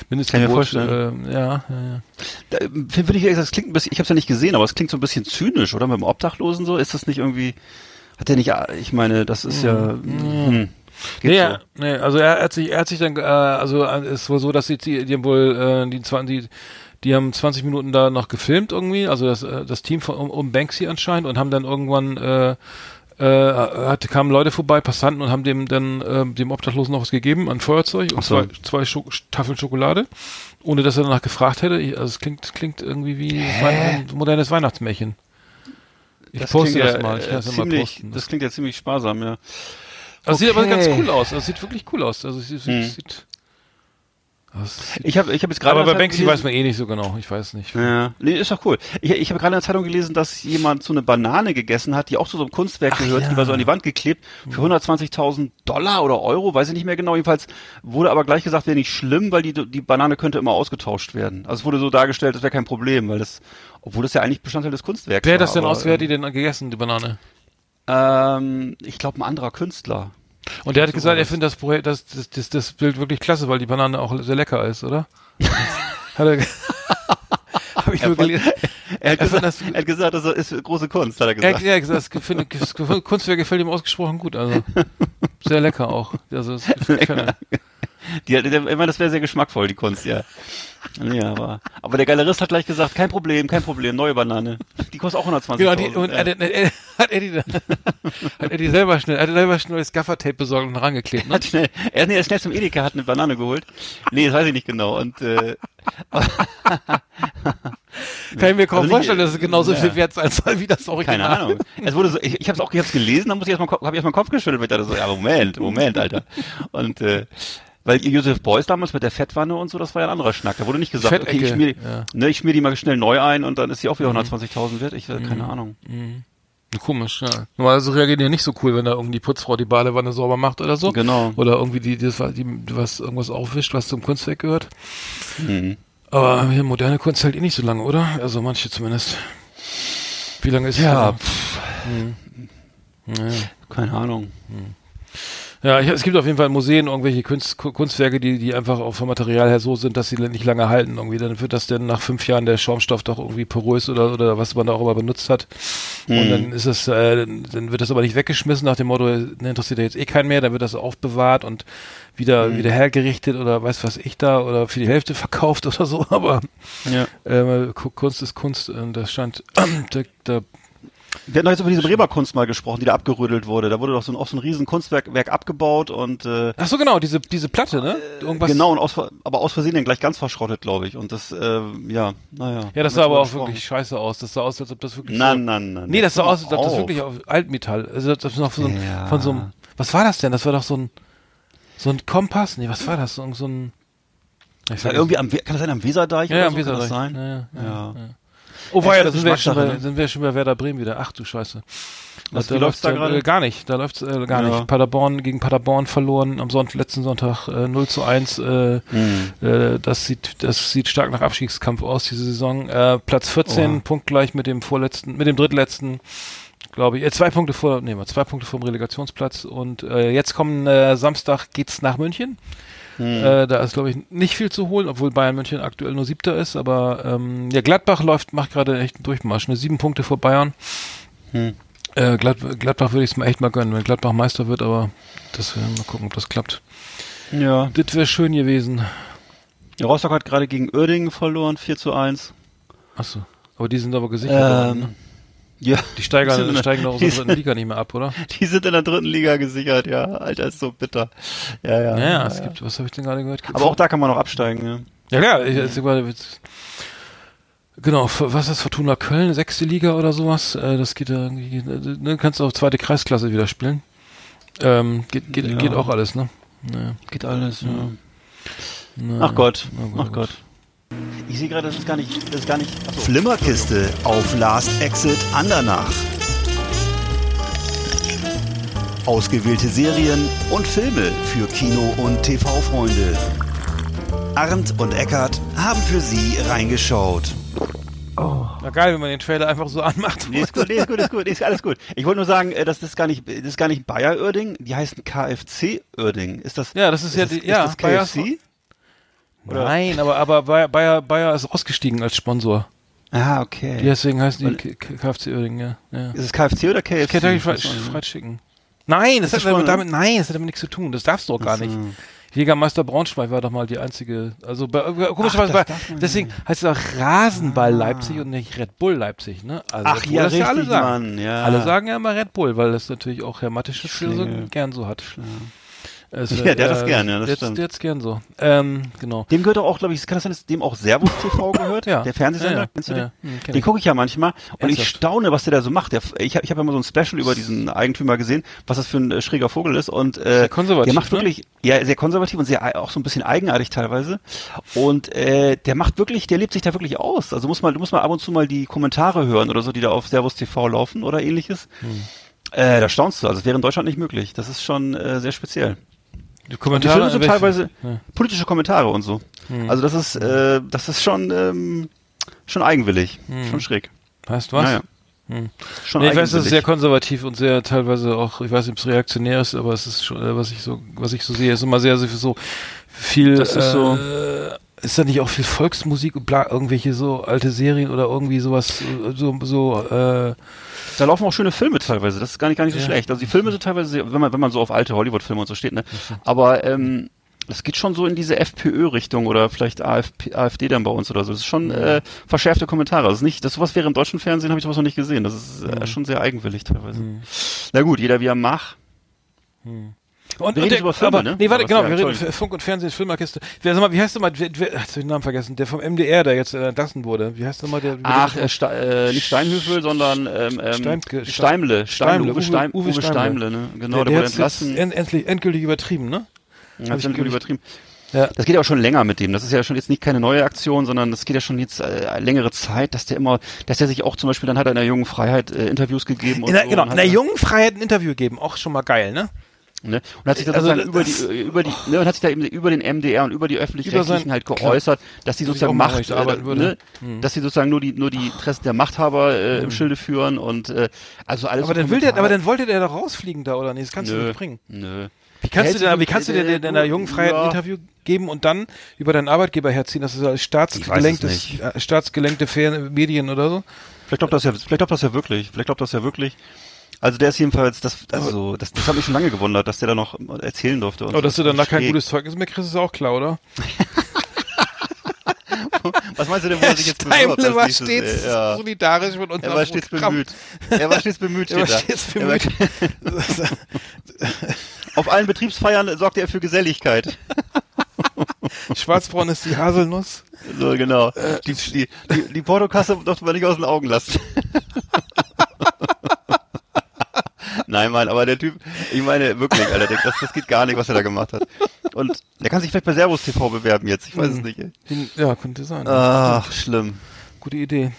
Kann ich mir Mindestgebot. vorstellen. Äh, ja, ja, ja. Da, Finde ich, das klingt ein bisschen, ich habe es ja nicht gesehen, aber es klingt so ein bisschen zynisch, oder? Mit dem Obdachlosen so, ist das nicht irgendwie, hat der nicht, ich meine, das ist ja, hm, geht Nee, so. nee, also er hat sich, er hat sich dann, äh, also äh, es ist wohl so, dass sie, die, die haben wohl, äh, die, 20, die, die haben 20 Minuten da noch gefilmt irgendwie, also das, äh, das Team von, um, um Banksy anscheinend und haben dann irgendwann, äh, äh, hatte, kamen Leute vorbei, Passanten und haben dem dann ähm, dem Obdachlosen noch was gegeben an Feuerzeug und so. zwei, zwei Scho Tafeln Schokolade, ohne dass er danach gefragt hätte. Ich, also es klingt, klingt irgendwie wie ein modernes Weihnachtsmärchen. Ich poste klingt das ja, mal, ich äh, kann das ja mal ziemlich, posten. Das klingt ja ziemlich sparsam, ja. Also sieht aber ganz Okay. cool aus. Das sieht wirklich cool aus. Also es sieht, Hm. sieht das Ich habe ich hab jetzt gerade aber bei Banksy gelesen- weiß man eh nicht so genau. Ich weiß nicht. Ja, nee, ist doch cool. Ich, ich habe gerade in der Zeitung gelesen, dass jemand so eine Banane gegessen hat, die auch zu so einem Kunstwerk Ach gehört, ja. die war so an die Wand geklebt, für 120.000 Dollar oder Euro, weiß ich nicht mehr genau. Jedenfalls wurde aber gleich gesagt, wäre nicht schlimm, weil die, die Banane könnte immer ausgetauscht werden. Also es wurde so dargestellt, das wäre kein Problem, weil das, obwohl das ja eigentlich Bestandteil des Kunstwerks Wer war. hat das denn aber, aus? Wer hat die denn gegessen, die Banane? Ähm, ich glaube, ein anderer Künstler. Und der hat So gesagt, er das. findet das, Projekt- das, das, das, das Bild wirklich klasse, weil die Banane auch sehr lecker ist, oder? hat er. Habe ich nur gelesen. Er hat, Er gesagt, das- er hat gesagt, das ist große Kunst, hat er Er, gesagt. ja, gesagt, das, gefällt- das Kunstwerk gefällt ihm ausgesprochen gut. Also sehr lecker auch. Also es gefällt. Die, ich meine, das wäre sehr geschmackvoll, die Kunst, ja. Nee, aber, aber der Galerist hat gleich gesagt, kein Problem, kein Problem, neue Banane. Die kostet auch 120 Genau, die, und ja. er, er, hat er die dann, hat er die selber schnell, hat er selber schnell das Gaffertape besorgt und rangeklebt, ne? hat schnell, er ist nee, er ist schnell zum Edeka, hat eine Banane geholt. Nee, das weiß ich nicht genau. Und äh, Kann ich mir kaum Also vorstellen, dass es genauso ja. viel wert sein soll wie das Original. keine Ahnung. Es wurde so, ich, ich habe es auch, ich hab's gelesen, dann muss ich erstmal, habe ich erstmal den Kopf geschüttelt, dachte so, ja Moment, Moment, Alter. Und äh, weil Joseph Beuys damals mit der Fettwanne und so, das war ja ein anderer Schnack. Da wurde nicht gesagt, okay, ich schmier, ja. ne, ich schmier die mal schnell neu ein und dann ist die auch wieder 120.000 wert. Ich äh, keine Ahnung. Komisch, ja. Normalerweise reagieren die nicht so cool, wenn da irgendwie die Putzfrau die Badewanne sauber macht oder so. Genau. Oder irgendwie die, die, die, was irgendwas aufwischt, was zum Kunstwerk gehört. Mhm. Aber hier moderne Kunst hält eh nicht so lange, oder? Also manche zumindest. Wie lange ist Ja, es? pff, Ja. keine Ahnung. Ja, ich, es gibt auf jeden Fall in Museen irgendwelche Kunst, Ku- Kunstwerke, die, die einfach auch vom Material her so sind, dass sie nicht lange halten. Irgendwie dann wird das dann nach fünf Jahren der Schaumstoff doch irgendwie porös oder, oder was man da auch immer benutzt hat. Und Hm. dann ist es, äh, dann, wird das aber nicht weggeschmissen nach dem Motto, ne, interessiert ja jetzt eh keinen mehr, dann wird das aufbewahrt und wieder, Hm. wieder hergerichtet oder weiß was ich da oder für die Hälfte verkauft oder so. Aber Ja. äh, Ku- Kunst ist Kunst und das scheint, da, da Wir hatten doch jetzt über diese Bremer Kunst mal gesprochen, die da abgerödelt wurde. Da wurde doch so ein, auch so ein riesen Kunstwerk Werk abgebaut und äh, Ach so, genau, diese, diese Platte, ne? Irgendwas. genau, und aus, aber aus Versehen dann gleich ganz verschrottet, glaube ich. Und das, äh, ja, naja. Ja, das sah aber auch gesprochen. wirklich scheiße aus. Das sah aus, als ob das wirklich. So, na, na. Nee, das sah aus, als ob das wirklich auf Altmetall. Also das ist noch von so, ein, Ja. von so einem. Was war das denn? Das war doch so ein so ein Kompass. Nee, was war das? So, so ein. Ich Das war irgendwie am, kann das sein, am Weserdeich ja, oder ja, am so? Kann das Weserdeich. sein? Ja, ja, ja, Ja. Oh, war ja, da sind wir, schon bei, ne? sind wir schon bei Werder Bremen wieder. Ach du Scheiße. Was, da läuft's da ja, gerade? Äh, gar nicht. Da läuft's äh, gar Ja. nicht. Paderborn gegen Paderborn verloren am Sonntag, letzten Sonntag äh, 0 zu 1. Äh, Hm. äh, das sieht, das sieht stark nach Abstiegskampf aus, diese Saison. Äh, Platz 14, Oha. punktgleich mit dem vorletzten, mit dem drittletzten, glaube ich. Äh, zwei Punkte vor, nee, zwei Punkte vom Relegationsplatz. Und äh, jetzt kommen äh, Samstag geht's nach München. Hm. Äh, da ist, glaube ich, nicht viel zu holen, obwohl Bayern München aktuell nur Siebter ist. Aber ähm, ja, Gladbach läuft, macht gerade echt einen Durchmarsch. Ne? Sieben Punkte vor Bayern. Hm. Äh, Glad Gladbach würde ich es mir echt mal gönnen, wenn Gladbach Meister wird, aber das werden wir mal gucken, ob das klappt. Ja. Das wäre schön gewesen. Ja, Rostock hat gerade gegen Uerdingen verloren, 4 zu 1. Achso. Aber die sind aber gesichert. worden, ne? Ja, Die steigen, die sind in der- steigen doch aus der dritten Liga nicht mehr ab, oder? die sind in der dritten Liga gesichert, ja. Alter, ist so bitter. Ja, ja. Ja, ja, es gibt, was habe ich denn gerade gehört? Aber auch da kann man noch absteigen, ja. Ja, klar, ich, ich, ich, genau, was ist Fortuna Köln, sechste Liga oder sowas? Äh, das geht ja irgendwie, ne, kannst du auch zweite Kreisklasse wieder spielen. Ähm, geht, geht, Ja. geht auch alles, ne? Naja. Geht alles, ja. Na, Ach Gott, ach Gott. Ich sehe gerade, das ist gar nicht, das ist gar nicht. Achso. Flimmerkiste auf Last Exit Andernach. Ausgewählte Serien und Filme für Kino- und TV-Freunde. Arndt und Eckart haben für Sie reingeschaut. Na geil, wenn man den Trailer einfach so anmacht. Nee, ist gut, nee, ist gut, ist gut, ist alles gut. Ich wollte nur sagen, äh, das ist gar nicht, das ist gar nicht Bayer Uerding, die heißen KFC Uerding. Ist das? Ja, das ist, ja, das, die, ja, ist das Bayer KFC? Oder? Nein, aber, aber Bayer, Bayer, Bayer ist ausgestiegen als Sponsor. Ah, okay. Deswegen heißen die KFC Uerdingen, ja. ja. Ist es KFC oder KFC? Kentucky Ich Fried, nicht. Fried Chicken. Nein, das Ist hat das schon- damit, nein, das hat damit nichts zu tun. Das darfst du auch gar Ach so. nicht. Jägermeister Braunschweig war doch mal die einzige, also bei, äh, komischerweise, das bei, deswegen heißt es auch Rasenball Leipzig und nicht Red Bull Leipzig, ne? Also, Ach ja, das richtig, alle sagen. Mann, ja. Alle sagen ja immer Red Bull, weil das natürlich auch Herr so Schlingel. gern so hat. Es, Ja, der hat das gern, ja, das der, stimmt. Der hat's gern so. Ähm, genau. Dem gehört auch, glaube ich, kann das sein, dass dem auch Servus TV gehört? Ja. Der Fernsehsender, Ja, ja. kennst du Ja, den? ja. Hm, den gucke ich ja manchmal und ich staune, was der da so macht. Der, ich habe ich hab ja mal so ein Special über diesen Eigentümer gesehen, was das für ein äh, schräger Vogel ist und äh, Sehr konservativ, der macht ne? wirklich, ja, sehr konservativ und sehr ei- auch so ein bisschen eigenartig teilweise und äh, der macht wirklich, der lebt sich da wirklich aus. Also muss mal, du musst mal ab und zu mal die Kommentare hören oder so, die da auf Servus TV laufen oder ähnliches. Hm. Äh, da staunst du. Also es wäre in Deutschland nicht möglich. Das ist schon äh, sehr speziell. Die die Kommentare sind welche- teilweise Ja. politische Kommentare und so. Hm. Also das ist, äh, das ist schon, ähm, schon eigenwillig, Hm. schon schräg. Heißt was? Naja. Hm. Schon Nee, ich weiß, das ist sehr konservativ und sehr teilweise auch, ich weiß nicht, ob es reaktionär ist, aber es ist schon, äh, was ich so, was ich so sehe, ist immer sehr, sehr so viel. Das ist so- Äh, ist da nicht auch viel Volksmusik und bla, irgendwelche so alte Serien oder irgendwie sowas, so, so, äh, Da laufen auch schöne Filme teilweise. Das ist gar nicht, gar nicht so Ja. schlecht. Also die Filme sind teilweise, wenn man, wenn man so auf alte Hollywood-Filme und so steht, ne. Aber ähm, das geht schon so in diese FPÖ-Richtung oder vielleicht AFP, AfD dann bei uns oder so. Das ist schon äh, verschärfte Kommentare. Das ist nicht, das sowas wäre im deutschen Fernsehen, habe ich sowas noch nicht gesehen. Das ist äh, schon sehr eigenwillig teilweise. Na gut, jeder wie er mag. Und, Wir und reden über Filme, aber, ne? Nee, warte, genau, Ja, wir reden Funk und Fernsehen, Filmerkiste. Wer, sag mal, wie heißt der mal, wer, wer, hab den Namen vergessen, der vom MDR, der jetzt äh, entlassen wurde. Wie heißt der mal, der? Ach, äh, Ste äh, nicht Steinhöfel, sondern ähm, ähm, Steimke- Steimle. Steimle, Uwe, Uwe- Steim, Uwe Uwe, Steimle, ne? Genau, der, der, wurde entlassen. End, endlich, endgültig übertrieben, ne? Sich gehört. übertrieben. Ja. Das geht ja auch schon länger mit dem. Das ist ja schon jetzt nicht keine neue Aktion, sondern das geht ja schon jetzt äh, längere Zeit, dass der immer, dass der sich auch zum Beispiel, dann hat er in der jungen Freiheit äh, Interviews gegeben und In der, so. genau, in der er- jungen Freiheit ein Interview geben, auch schon mal geil, ne? Ne? Und hat sich Also sozusagen über das- die, äh, über die, ne, und hat sich da eben über den MDR und über die öffentlich-rechtlichen halt klar. geäußert, dass die Würde ich sozusagen Macht, da äh, würde. ne, dass sie sozusagen nur die, nur die Interessen der Machthaber äh, im Schilde führen und äh, also alles. Aber so dann will der, aber dann wollte der doch rausfliegen da, oder? Nee, das kannst du Nö, nicht bringen. Nö. Wie kannst Der du denn, hält wie kannst du denn in der jungen Freiheit ein Interview geben und dann über deinen Arbeitgeber herziehen? Das ist als staatsgelenktes, äh, staatsgelenkte Medien oder so? Vielleicht glaubt das ja, vielleicht glaubt das ja wirklich. Vielleicht glaubt das ja wirklich. Also der ist jedenfalls, das, also das, das hat mich schon lange gewundert, dass der da noch erzählen durfte. Und Aber dass du danach kein Schräg. gutes Zeugnis mehr kriegst, ist auch klar, oder? Was meinst du denn, wo er sich jetzt bewirbt als war stets Äh, ja. solidarisch mit unserem Er war stets Programm. bemüht. Er war stets bemüht, Er war stets da. Er bemüht. Auf allen Betriebsfeiern sorgte er für Geselligkeit. Schwarzbraun ist die Haselnuss. So, genau. Äh, Die, die, die, die Portokasse durfte man nicht aus den Augen lassen. Nein, Mann, aber der Typ, ich meine wirklich, Alter, das, das geht gar nicht, was er da gemacht hat. Und der kann sich vielleicht bei Servus TV bewerben jetzt, ich weiß es nicht. ey. Ja, könnte sein. Ach, schlimm. Gute Idee.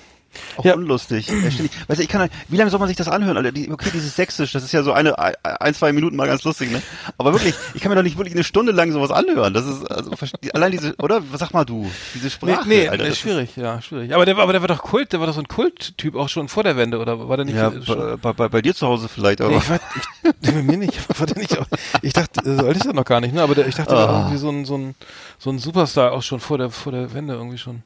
Auch Ja. unlustig. Weißt du, ich kann, halt- wie lange soll man sich das anhören? Alter? Okay, dieses Sächsisch, das ist ja so eine, ein, zwei Minuten mal ganz lustig, ne? Aber wirklich, ich kann mir doch nicht wirklich eine Stunde lang sowas anhören. Das ist, also, allein diese, oder? Sag mal du? Diese Sprache, nee, Alter. nee das schwierig, ja, schwierig. Aber der, war- aber der war doch Kult, der war doch so ein Kulttyp auch schon vor der Wende, oder war der Ist, nicht? ja, schon? bei, bei, bei dir zu Hause vielleicht, aber. Nee, ich war, ich, bei mir nicht, war der nicht auch, ich dachte, so alt ist er noch gar nicht, ne, aber der, ich dachte, der war Ah. irgendwie so ein, so ein, so ein Superstar auch schon vor der, vor der Wende irgendwie schon.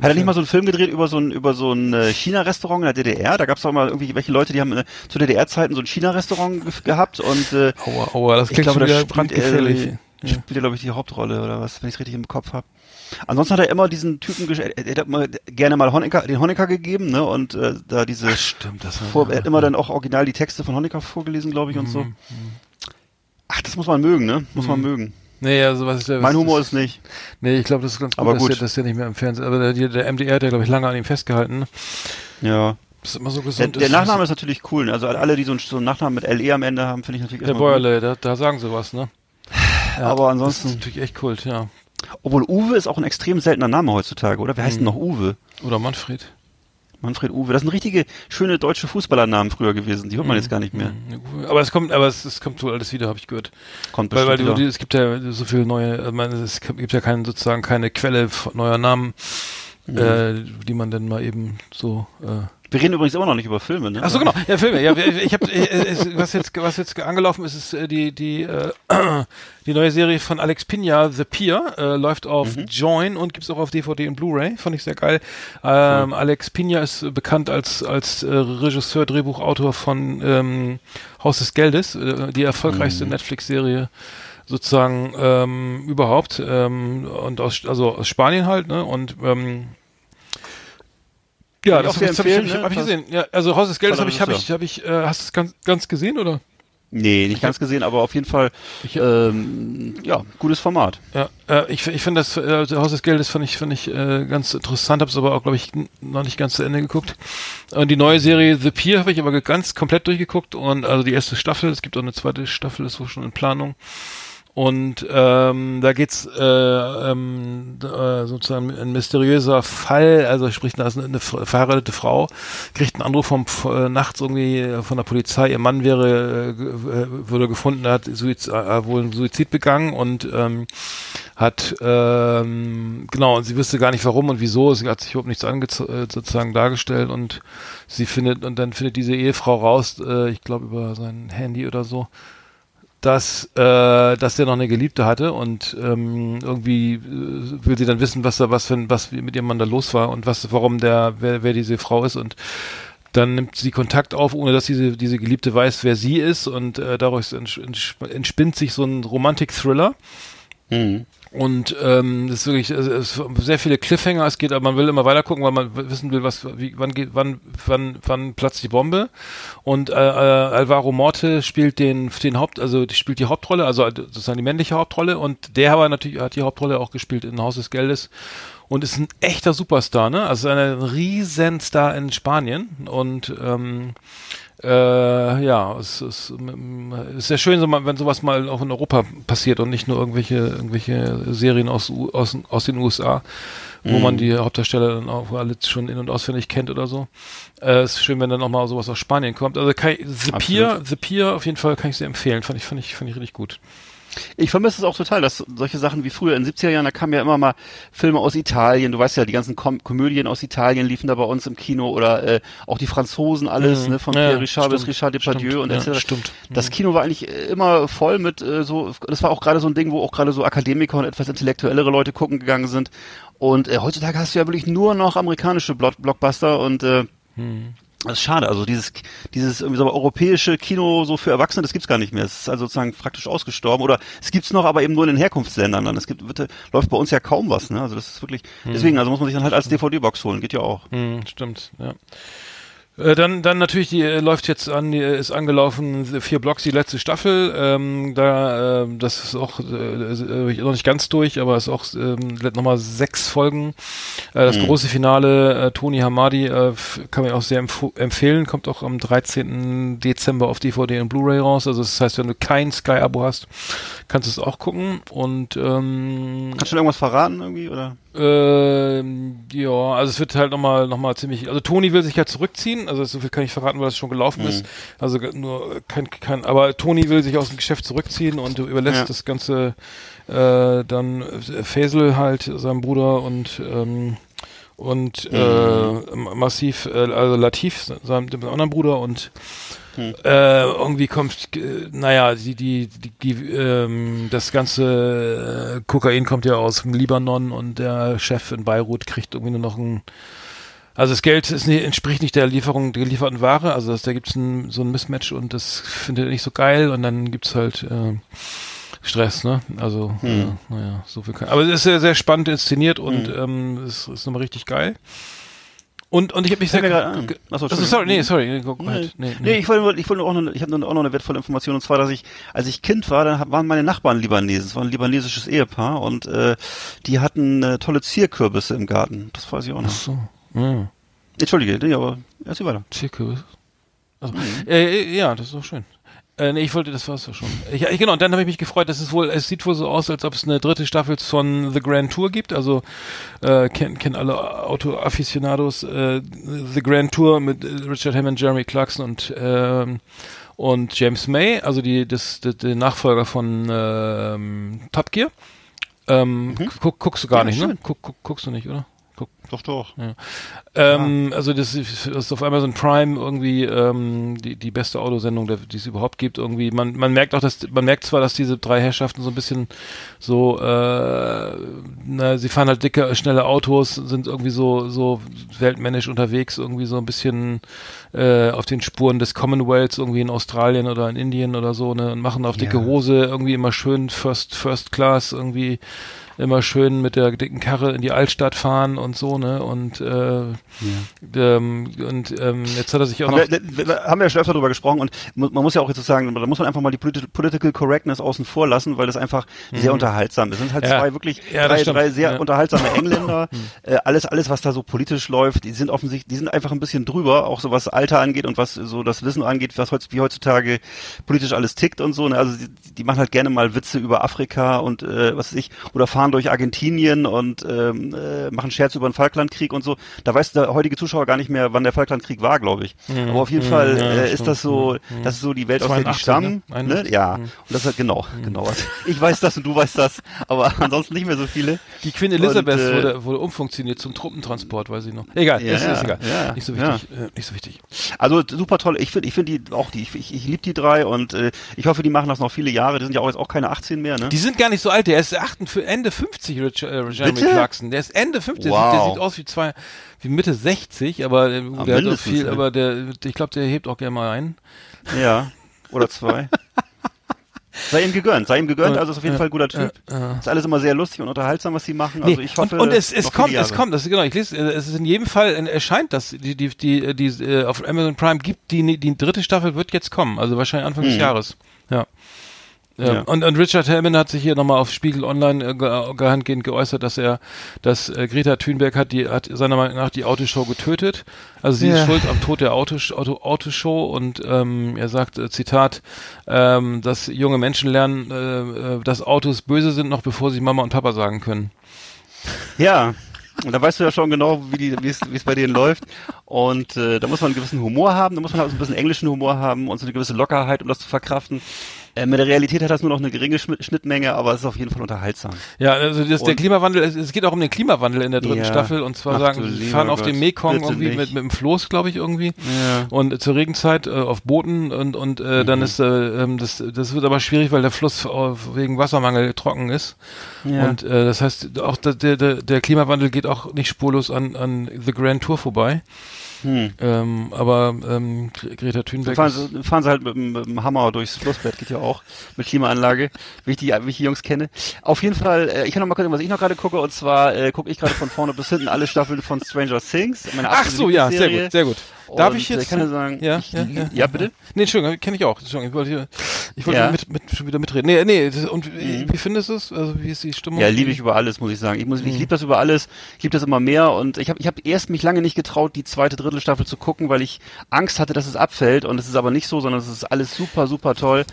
Hat er nicht mal so einen Film gedreht über so ein, über so ein äh, China-Restaurant in der DDR? Da gab es auch mal irgendwie welche Leute, die haben äh, zu DDR-Zeiten so ein China-Restaurant ge gehabt und äh, Aua, aua, das ich klingt glaube, schon wieder spielt brandgefährlich. er, spielt er, glaube ich, die Hauptrolle oder was, wenn ich es richtig im Kopf habe. Ansonsten hat er immer diesen Typen, er, er hat mal, gerne mal Honecker, den Honecker gegeben, ne? Und äh, da diese, Ach, stimmt, das vor, er hat immer dann auch original die Texte von Honecker vorgelesen, glaube ich, und Mhm, so. Ach, das muss man mögen, ne? Muss man mögen. Nee, also was ist der, Mein was, Humor das, ist nicht. Nee, ich glaube, das ist ganz gut, Aber dass, gut. Der, dass der nicht mehr im Fernsehen, aber der, der MDR hat ja, glaube ich, lange an ihm festgehalten? Ja. Das ist immer so Der, gesund der ist. Nachname ist natürlich cool. Ne? Also alle, die so einen, so einen Nachnamen mit LE am Ende haben, finde ich natürlich Der. Bäuerle, da, da sagen sie was, ne? Aber Das ansonsten, ist natürlich echt Kult, ja. obwohl Uwe ist auch ein extrem seltener Name heutzutage, oder? Wer heißt denn noch Uwe? Oder Manfred. Manfred Uwe. Das sind richtige schöne deutsche Fußballernamen früher gewesen. Die hört man jetzt gar nicht mehr. Mhm. Aber es kommt, aber es, es kommt wohl alles wieder, habe ich gehört. Kommt Weil, weil bestimmt du, es gibt ja so viele neue, meine, es gibt ja keinen, sozusagen keine Quelle neuer Namen, Mhm. äh, die man dann mal eben so. Äh, Wir reden übrigens immer noch nicht über Filme, ne? Ach so genau, ja Filme. Ja, ich habe was jetzt was jetzt angelaufen ist, ist äh, die die äh, die neue Serie von Alex Pina, The Pier, äh, läuft auf Mhm. Join und gibt's auch auf DVD und Blu-ray. Fand ich sehr geil. Ähm, Alex Pina ist äh, bekannt als als äh, Regisseur, Drehbuchautor von ähm, Haus des Geldes, äh, die erfolgreichste Mhm. Netflix-Serie sozusagen ähm, überhaupt ähm, und aus also aus Spanien halt ne und ähm, ja, das auch sehr hab ich, hab ich, empfehlen, hab ich ne? gesehen. Ja, also Haus des Geldes habe ich, habe ich, habe ich, äh, hast du es ganz, ganz gesehen oder? Nee, nicht ganz gesehen, aber auf jeden Fall, Ich- ähm, ja, gutes Format. Ja, äh, ich, ich finde das äh, also Haus des Geldes fand ich, fand ich äh, ganz interessant, habe es aber auch, glaube ich, noch nicht ganz zu Ende geguckt. Und die neue Serie The Pier habe ich aber ganz komplett durchgeguckt und also die erste Staffel, es gibt auch eine zweite Staffel, ist wohl schon in Planung. Und ähm, da geht's äh, ähm, äh, sozusagen ein mysteriöser Fall, also sprich, da ist eine, eine verheiratete Frau, kriegt einen Anruf vom äh, nachts irgendwie äh, von der Polizei, ihr Mann wäre äh, äh, wurde gefunden, hat Suiz äh, wohl einen Suizid begangen und ähm, hat ähm, genau und sie wüsste gar nicht warum und wieso, sie hat sich überhaupt nichts ange sozusagen dargestellt und sie findet und dann findet diese Ehefrau raus, äh, ich glaube über sein Handy oder so, dass, äh, dass der noch eine Geliebte hatte und ähm, irgendwie äh, will sie dann wissen, was da, was für, was mit ihrem Mann da los war und was, warum der, wer, wer diese Frau ist und dann nimmt sie Kontakt auf, ohne dass diese, diese Geliebte weiß, wer sie ist und äh, ents entspinnt sich so ein Romantik-Thriller. Mhm. Und ähm, das ist wirklich es ist sehr viele Cliffhanger. Es geht, aber man will immer weiter gucken, weil man wissen will, was, wie, wann geht, wann, wann, wann platzt die Bombe. Und äh, äh, Alvaro Morte spielt den, den Haupt, also spielt die Hauptrolle, also sozusagen die männliche Hauptrolle. Und der aber natürlich hat die Hauptrolle auch gespielt in Haus des Geldes und ist ein echter Superstar, ne? Also ein Riesenstar in Spanien und ähm, äh, ja, es ist, ist sehr schön, wenn sowas mal auch in Europa passiert und nicht nur irgendwelche irgendwelche Serien aus aus, aus den USA, wo man die Hauptdarsteller dann auch alle schon in und auswendig kennt oder so. Äh, ist schön, wenn dann auch mal sowas aus Spanien kommt. Also kann ich, The Absolut. Pier, The Pier auf jeden Fall kann ich sehr empfehlen. Fand ich fand ich fand ich richtig gut. Ich vermisse es auch total, dass solche Sachen wie früher in den 70er Jahren, da kamen ja immer mal Filme aus Italien, du weißt ja, die ganzen Kom Komödien aus Italien liefen da bei uns im Kino oder äh, auch die Franzosen alles, Mhm. ne, von Ja, Pierre Richard bis stimmt, Richard Depardieu stimmt, und ja, etc. stimmt. Das Kino war eigentlich äh, immer voll mit äh, so, das war auch gerade so ein Ding, wo auch gerade so Akademiker und etwas intellektuellere Leute gucken gegangen sind. Und äh, heutzutage hast du ja wirklich nur noch amerikanische Block Blockbuster und äh, Hm. Das ist schade. Also dieses, dieses irgendwie so europäische Kino so für Erwachsene, das gibt's gar nicht mehr. Es ist also sozusagen praktisch ausgestorben. Oder es gibt's noch, aber eben nur in den Herkunftsländern. Dann es gibt, wird, läuft bei uns ja kaum was. Ne? Also das ist wirklich. Deswegen, also muss man sich dann halt als DVD-Box holen. Geht ja auch. Hm, stimmt, ja. Äh, Dann, dann natürlich, die äh, läuft jetzt an, die äh, ist angelaufen, äh, vier Blocks, die letzte Staffel. Ähm, da, ähm, das ist auch äh, äh, noch nicht ganz durch, aber ist auch ähm, nochmal sechs Folgen. Äh, das große Finale, äh, Tony Hamadi, äh, kann man auch sehr empf empfehlen, kommt auch am 13. Dezember auf DVD und Blu-ray raus. Also das heißt, wenn du kein Sky-Abo hast, kannst du es auch gucken. Und ähm, Kannst du irgendwas verraten irgendwie? Oder? Ähm, ja, also es wird halt nochmal noch mal ziemlich. Also Toni will sich ja zurückziehen, also so viel kann ich verraten, weil es schon gelaufen mhm. ist. Also nur kein, kein, aber Toni will sich aus dem Geschäft zurückziehen und überlässt ja. das Ganze äh, dann Faisal halt, seinem Bruder und ähm, und mhm. äh, massiv, äh, also Latif, seinem dem anderen Bruder und hm. Äh, irgendwie kommt, äh, naja, die, die, die, die ähm, das ganze äh, Kokain kommt ja aus dem Libanon und der Chef in Beirut kriegt irgendwie nur noch ein also das Geld ist nicht, entspricht nicht der Lieferung der gelieferten Ware, also das, da gibt's ein, so ein Mismatch und das findet er nicht so geil und dann gibt's halt äh, Stress, ne? Also, hm. äh, naja, so viel kann. Aber es ist sehr, sehr spannend inszeniert und hm. ähm, es ist nochmal richtig geil. Und, und ich habe mich sehr gerade Achso, also, sorry, nee, sorry, nee, go, nee. Nee, nee. ich wollte ich wollte auch noch, ich habe auch noch eine wertvolle Information und zwar, dass ich als ich Kind war, dann waren meine Nachbarn Libanesen, es war ein libanesisches Ehepaar und äh, die hatten äh, tolle Zierkürbisse im Garten. Das weiß ich auch noch. Ach so. Ja. Entschuldige, nee, aber erzähl weiter. Zierkürbisse. Also, mhm. äh, ja, das ist doch schön. Äh, nee, ich wollte, das war's doch schon. Ich, ich, genau, und dann habe ich mich gefreut, dass es wohl, es sieht wohl so aus, als ob es eine dritte Staffel von The Grand Tour gibt. Also äh, kennen kenn alle Auto-Aficionados äh, The Grand Tour mit Richard Hammond, Jeremy Clarkson und ähm, und James May, also die das, das der Nachfolger von ähm, Top Gear. Ähm, mhm. guck, guckst du gar ja, nicht, ne? schön. ne? Guck, guck, guckst du nicht, oder? Guck. Doch, doch. Ja. Ähm, ja. Also das ist, das ist auf Amazon Prime irgendwie ähm, die, die beste Autosendung, die es überhaupt gibt. Irgendwie man man merkt auch, dass man merkt zwar, dass diese drei Herrschaften so ein bisschen so, äh, na, sie fahren halt dicke, schnelle Autos, sind irgendwie so so weltmännisch unterwegs, irgendwie so ein bisschen äh, auf den Spuren des Commonwealths irgendwie in Australien oder in Indien oder so ne und machen auf dicke ja. Hose irgendwie immer schön First First Class irgendwie immer schön mit der dicken Karre in die Altstadt fahren und so, ne? Und äh, ja. ähm, und ähm, jetzt hat er sich auch haben noch. Wir, haben wir ja schon öfter darüber gesprochen und man muss ja auch jetzt so sagen, da muss man einfach mal die Polit Political Correctness außen vor lassen, weil das einfach mhm. sehr unterhaltsam ist. Es sind halt ja. zwei wirklich ja, drei, drei sehr unterhaltsame Engländer. Mhm. äh, alles, alles, was da so politisch läuft, die sind offensichtlich, die sind einfach ein bisschen drüber, auch so was Alter angeht und was so das Wissen angeht, was heutz, wie heutzutage politisch alles tickt und so. Ne? Also die, die machen halt gerne mal Witze über Afrika und äh, was weiß ich, oder fahren fahren durch Argentinien und ähm, äh, machen Scherz über den Falklandkrieg und so. Da weiß der heutige Zuschauer gar nicht mehr, wann der Falklandkrieg war, glaube ich. Mhm. Aber auf jeden mhm. Fall ja, äh, ist das so, das ist so die Welt, aus der die stammen. Ne? ne? Ja. Und das ist genau, mhm. genau. Ich weiß das und du weißt das, aber ansonsten nicht mehr so viele. Die Queen Elizabeth und, äh, wurde, wurde umfunktioniert zum Truppentransport, weiß ich noch. Egal, ja, ist, ist egal. Ja, nicht so wichtig. Ja. Äh, nicht so wichtig. Also super toll. Ich finde, ich finde die auch die. Ich, ich, ich liebe die drei und äh, ich hoffe, die machen das noch viele Jahre. Die sind ja auch jetzt auch keine 18 mehr. Ne? Die sind gar nicht so alt. Der ist 8, für Ende 50, Rich, äh, Jeremy Clarkson. Der ist Ende 50, wow. der sieht aus wie zwei, wie Mitte 60, aber äh, ah, der hat so viel, ja. aber der, ich glaube, der hebt auch gerne mal ein. Ja, oder zwei. Sei ihm gegönnt, sei ihm gegönnt, also ist auf jeden Fall ein guter Typ. Ist alles immer sehr lustig und unterhaltsam, was sie machen. Also ich hoffe. Und, und es, es kommt, es kommt, das ist genau, ich lese, es ist in jedem Fall, erscheint das, die, die, die, die, äh, auf Amazon Prime gibt, die, die dritte Staffel wird jetzt kommen, also wahrscheinlich Anfang hm. des Jahres. Ja. Ja. Und, und Richard Hellman hat sich hier nochmal auf Spiegel Online äh, gehangehend geäußert, dass er, dass äh, Greta Thunberg hat die, hat seiner Meinung nach die Autoshow getötet. Also sie ja. ist schuld am Tod der Autos, Auto, Autoshow und ähm, er sagt, äh, Zitat, ähm, dass junge Menschen lernen, äh, äh dass Autos böse sind, noch bevor sie Mama und Papa sagen können. Ja, und da weißt du ja schon genau, wie es bei denen läuft. Und äh, da muss man einen gewissen Humor haben, da muss man auch ein bisschen englischen Humor haben und so eine gewisse Lockerheit, um das zu verkraften. Äh, mit der Realität hat das nur noch eine geringe Schnittmenge, aber es ist auf jeden Fall unterhaltsam. Ja, also das, der Klimawandel, es, es, geht auch um den Klimawandel in der dritten ja, Staffel und zwar sagen, sie fahren auf dem Mekong irgendwie mit, mit dem Floß, glaube ich, irgendwie. Ja. Und zur Regenzeit äh, auf Booten und, und äh, mhm. dann ist äh, ähm, das, das wird aber schwierig, weil der Fluss wegen Wassermangel trocken ist. Ja. Und äh, das heißt, auch der, der, der Klimawandel geht auch nicht spurlos an, an The Grand Tour vorbei. Hm. Ähm, aber ähm, Greta Thunberg. Fahren sie, fahren sie halt mit, mit, dem Hammer durchs Flussbett, geht ja auch mit Klimaanlage, wie ich die, wie ich die Jungs kenne. Auf jeden Fall, äh, ich kann noch mal gucken, was ich noch gerade gucke, und zwar äh, gucke ich gerade von vorne bis hinten alle Staffeln von Stranger Things. Ach so, ja, sehr gut, sehr gut. Darf ich äh, jetzt? Kann sagen, ja, ich, ja, ja, ja, bitte? Nee, Entschuldigung, kenne ich auch. Entschuldigung, ich wollte, hier- ich wollte Ja. mit, mit, schon wieder mitreden. Nee, nee, und wie, wie findest du es? Also, wie ist die Stimmung? Ja, liebe ich über alles, muss ich sagen. Ich, muss, Mhm. ich liebe das über alles. Ich liebe das immer mehr. Und ich habe ich hab erst mich lange nicht getraut, die zweite Drittelstaffel zu gucken, weil ich Angst hatte, dass es abfällt. Und es ist aber nicht so, sondern es ist alles super, super toll.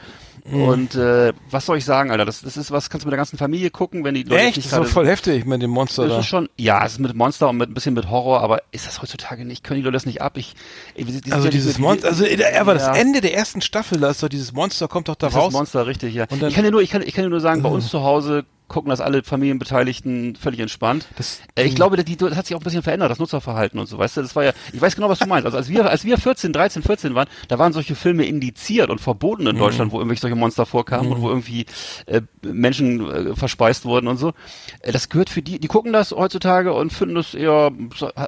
Mhm. Und äh, was soll ich sagen, Alter? Das, das ist was, kannst du mit der ganzen Familie gucken, wenn die Leute Echt? Das nicht ist doch voll heftig mit dem Monster Das da. ist schon, ja, es ist mit Monster und mit ein bisschen mit Horror, aber ist das heutzutage nicht? Können die Leute das nicht ab? Ich, ich die sind Also nicht dieses Monster, also er war das Ja. Ende der ersten Staffel, da ist doch dieses Monster, kommt doch da Das ist das raus. Monster, richtig, ja. Und dann- ich kann dir nur, ich kann, ich kann dir nur sagen, bei uns zu Hause gucken das alle Familienbeteiligten völlig entspannt. Das- äh, ich glaube, die, das hat sich auch ein bisschen verändert, das Nutzerverhalten und so, weißt du, das war ja, ich weiß genau, was du meinst. Also als wir, als wir 14, 13, 14 waren, da waren solche Filme indiziert und verboten Mhm. in Deutschland, wo irgendwelche solche Monster vorkamen und wo irgendwie äh, Menschen äh, verspeist wurden und so. Äh, das gehört für die, die gucken das heutzutage und finden das eher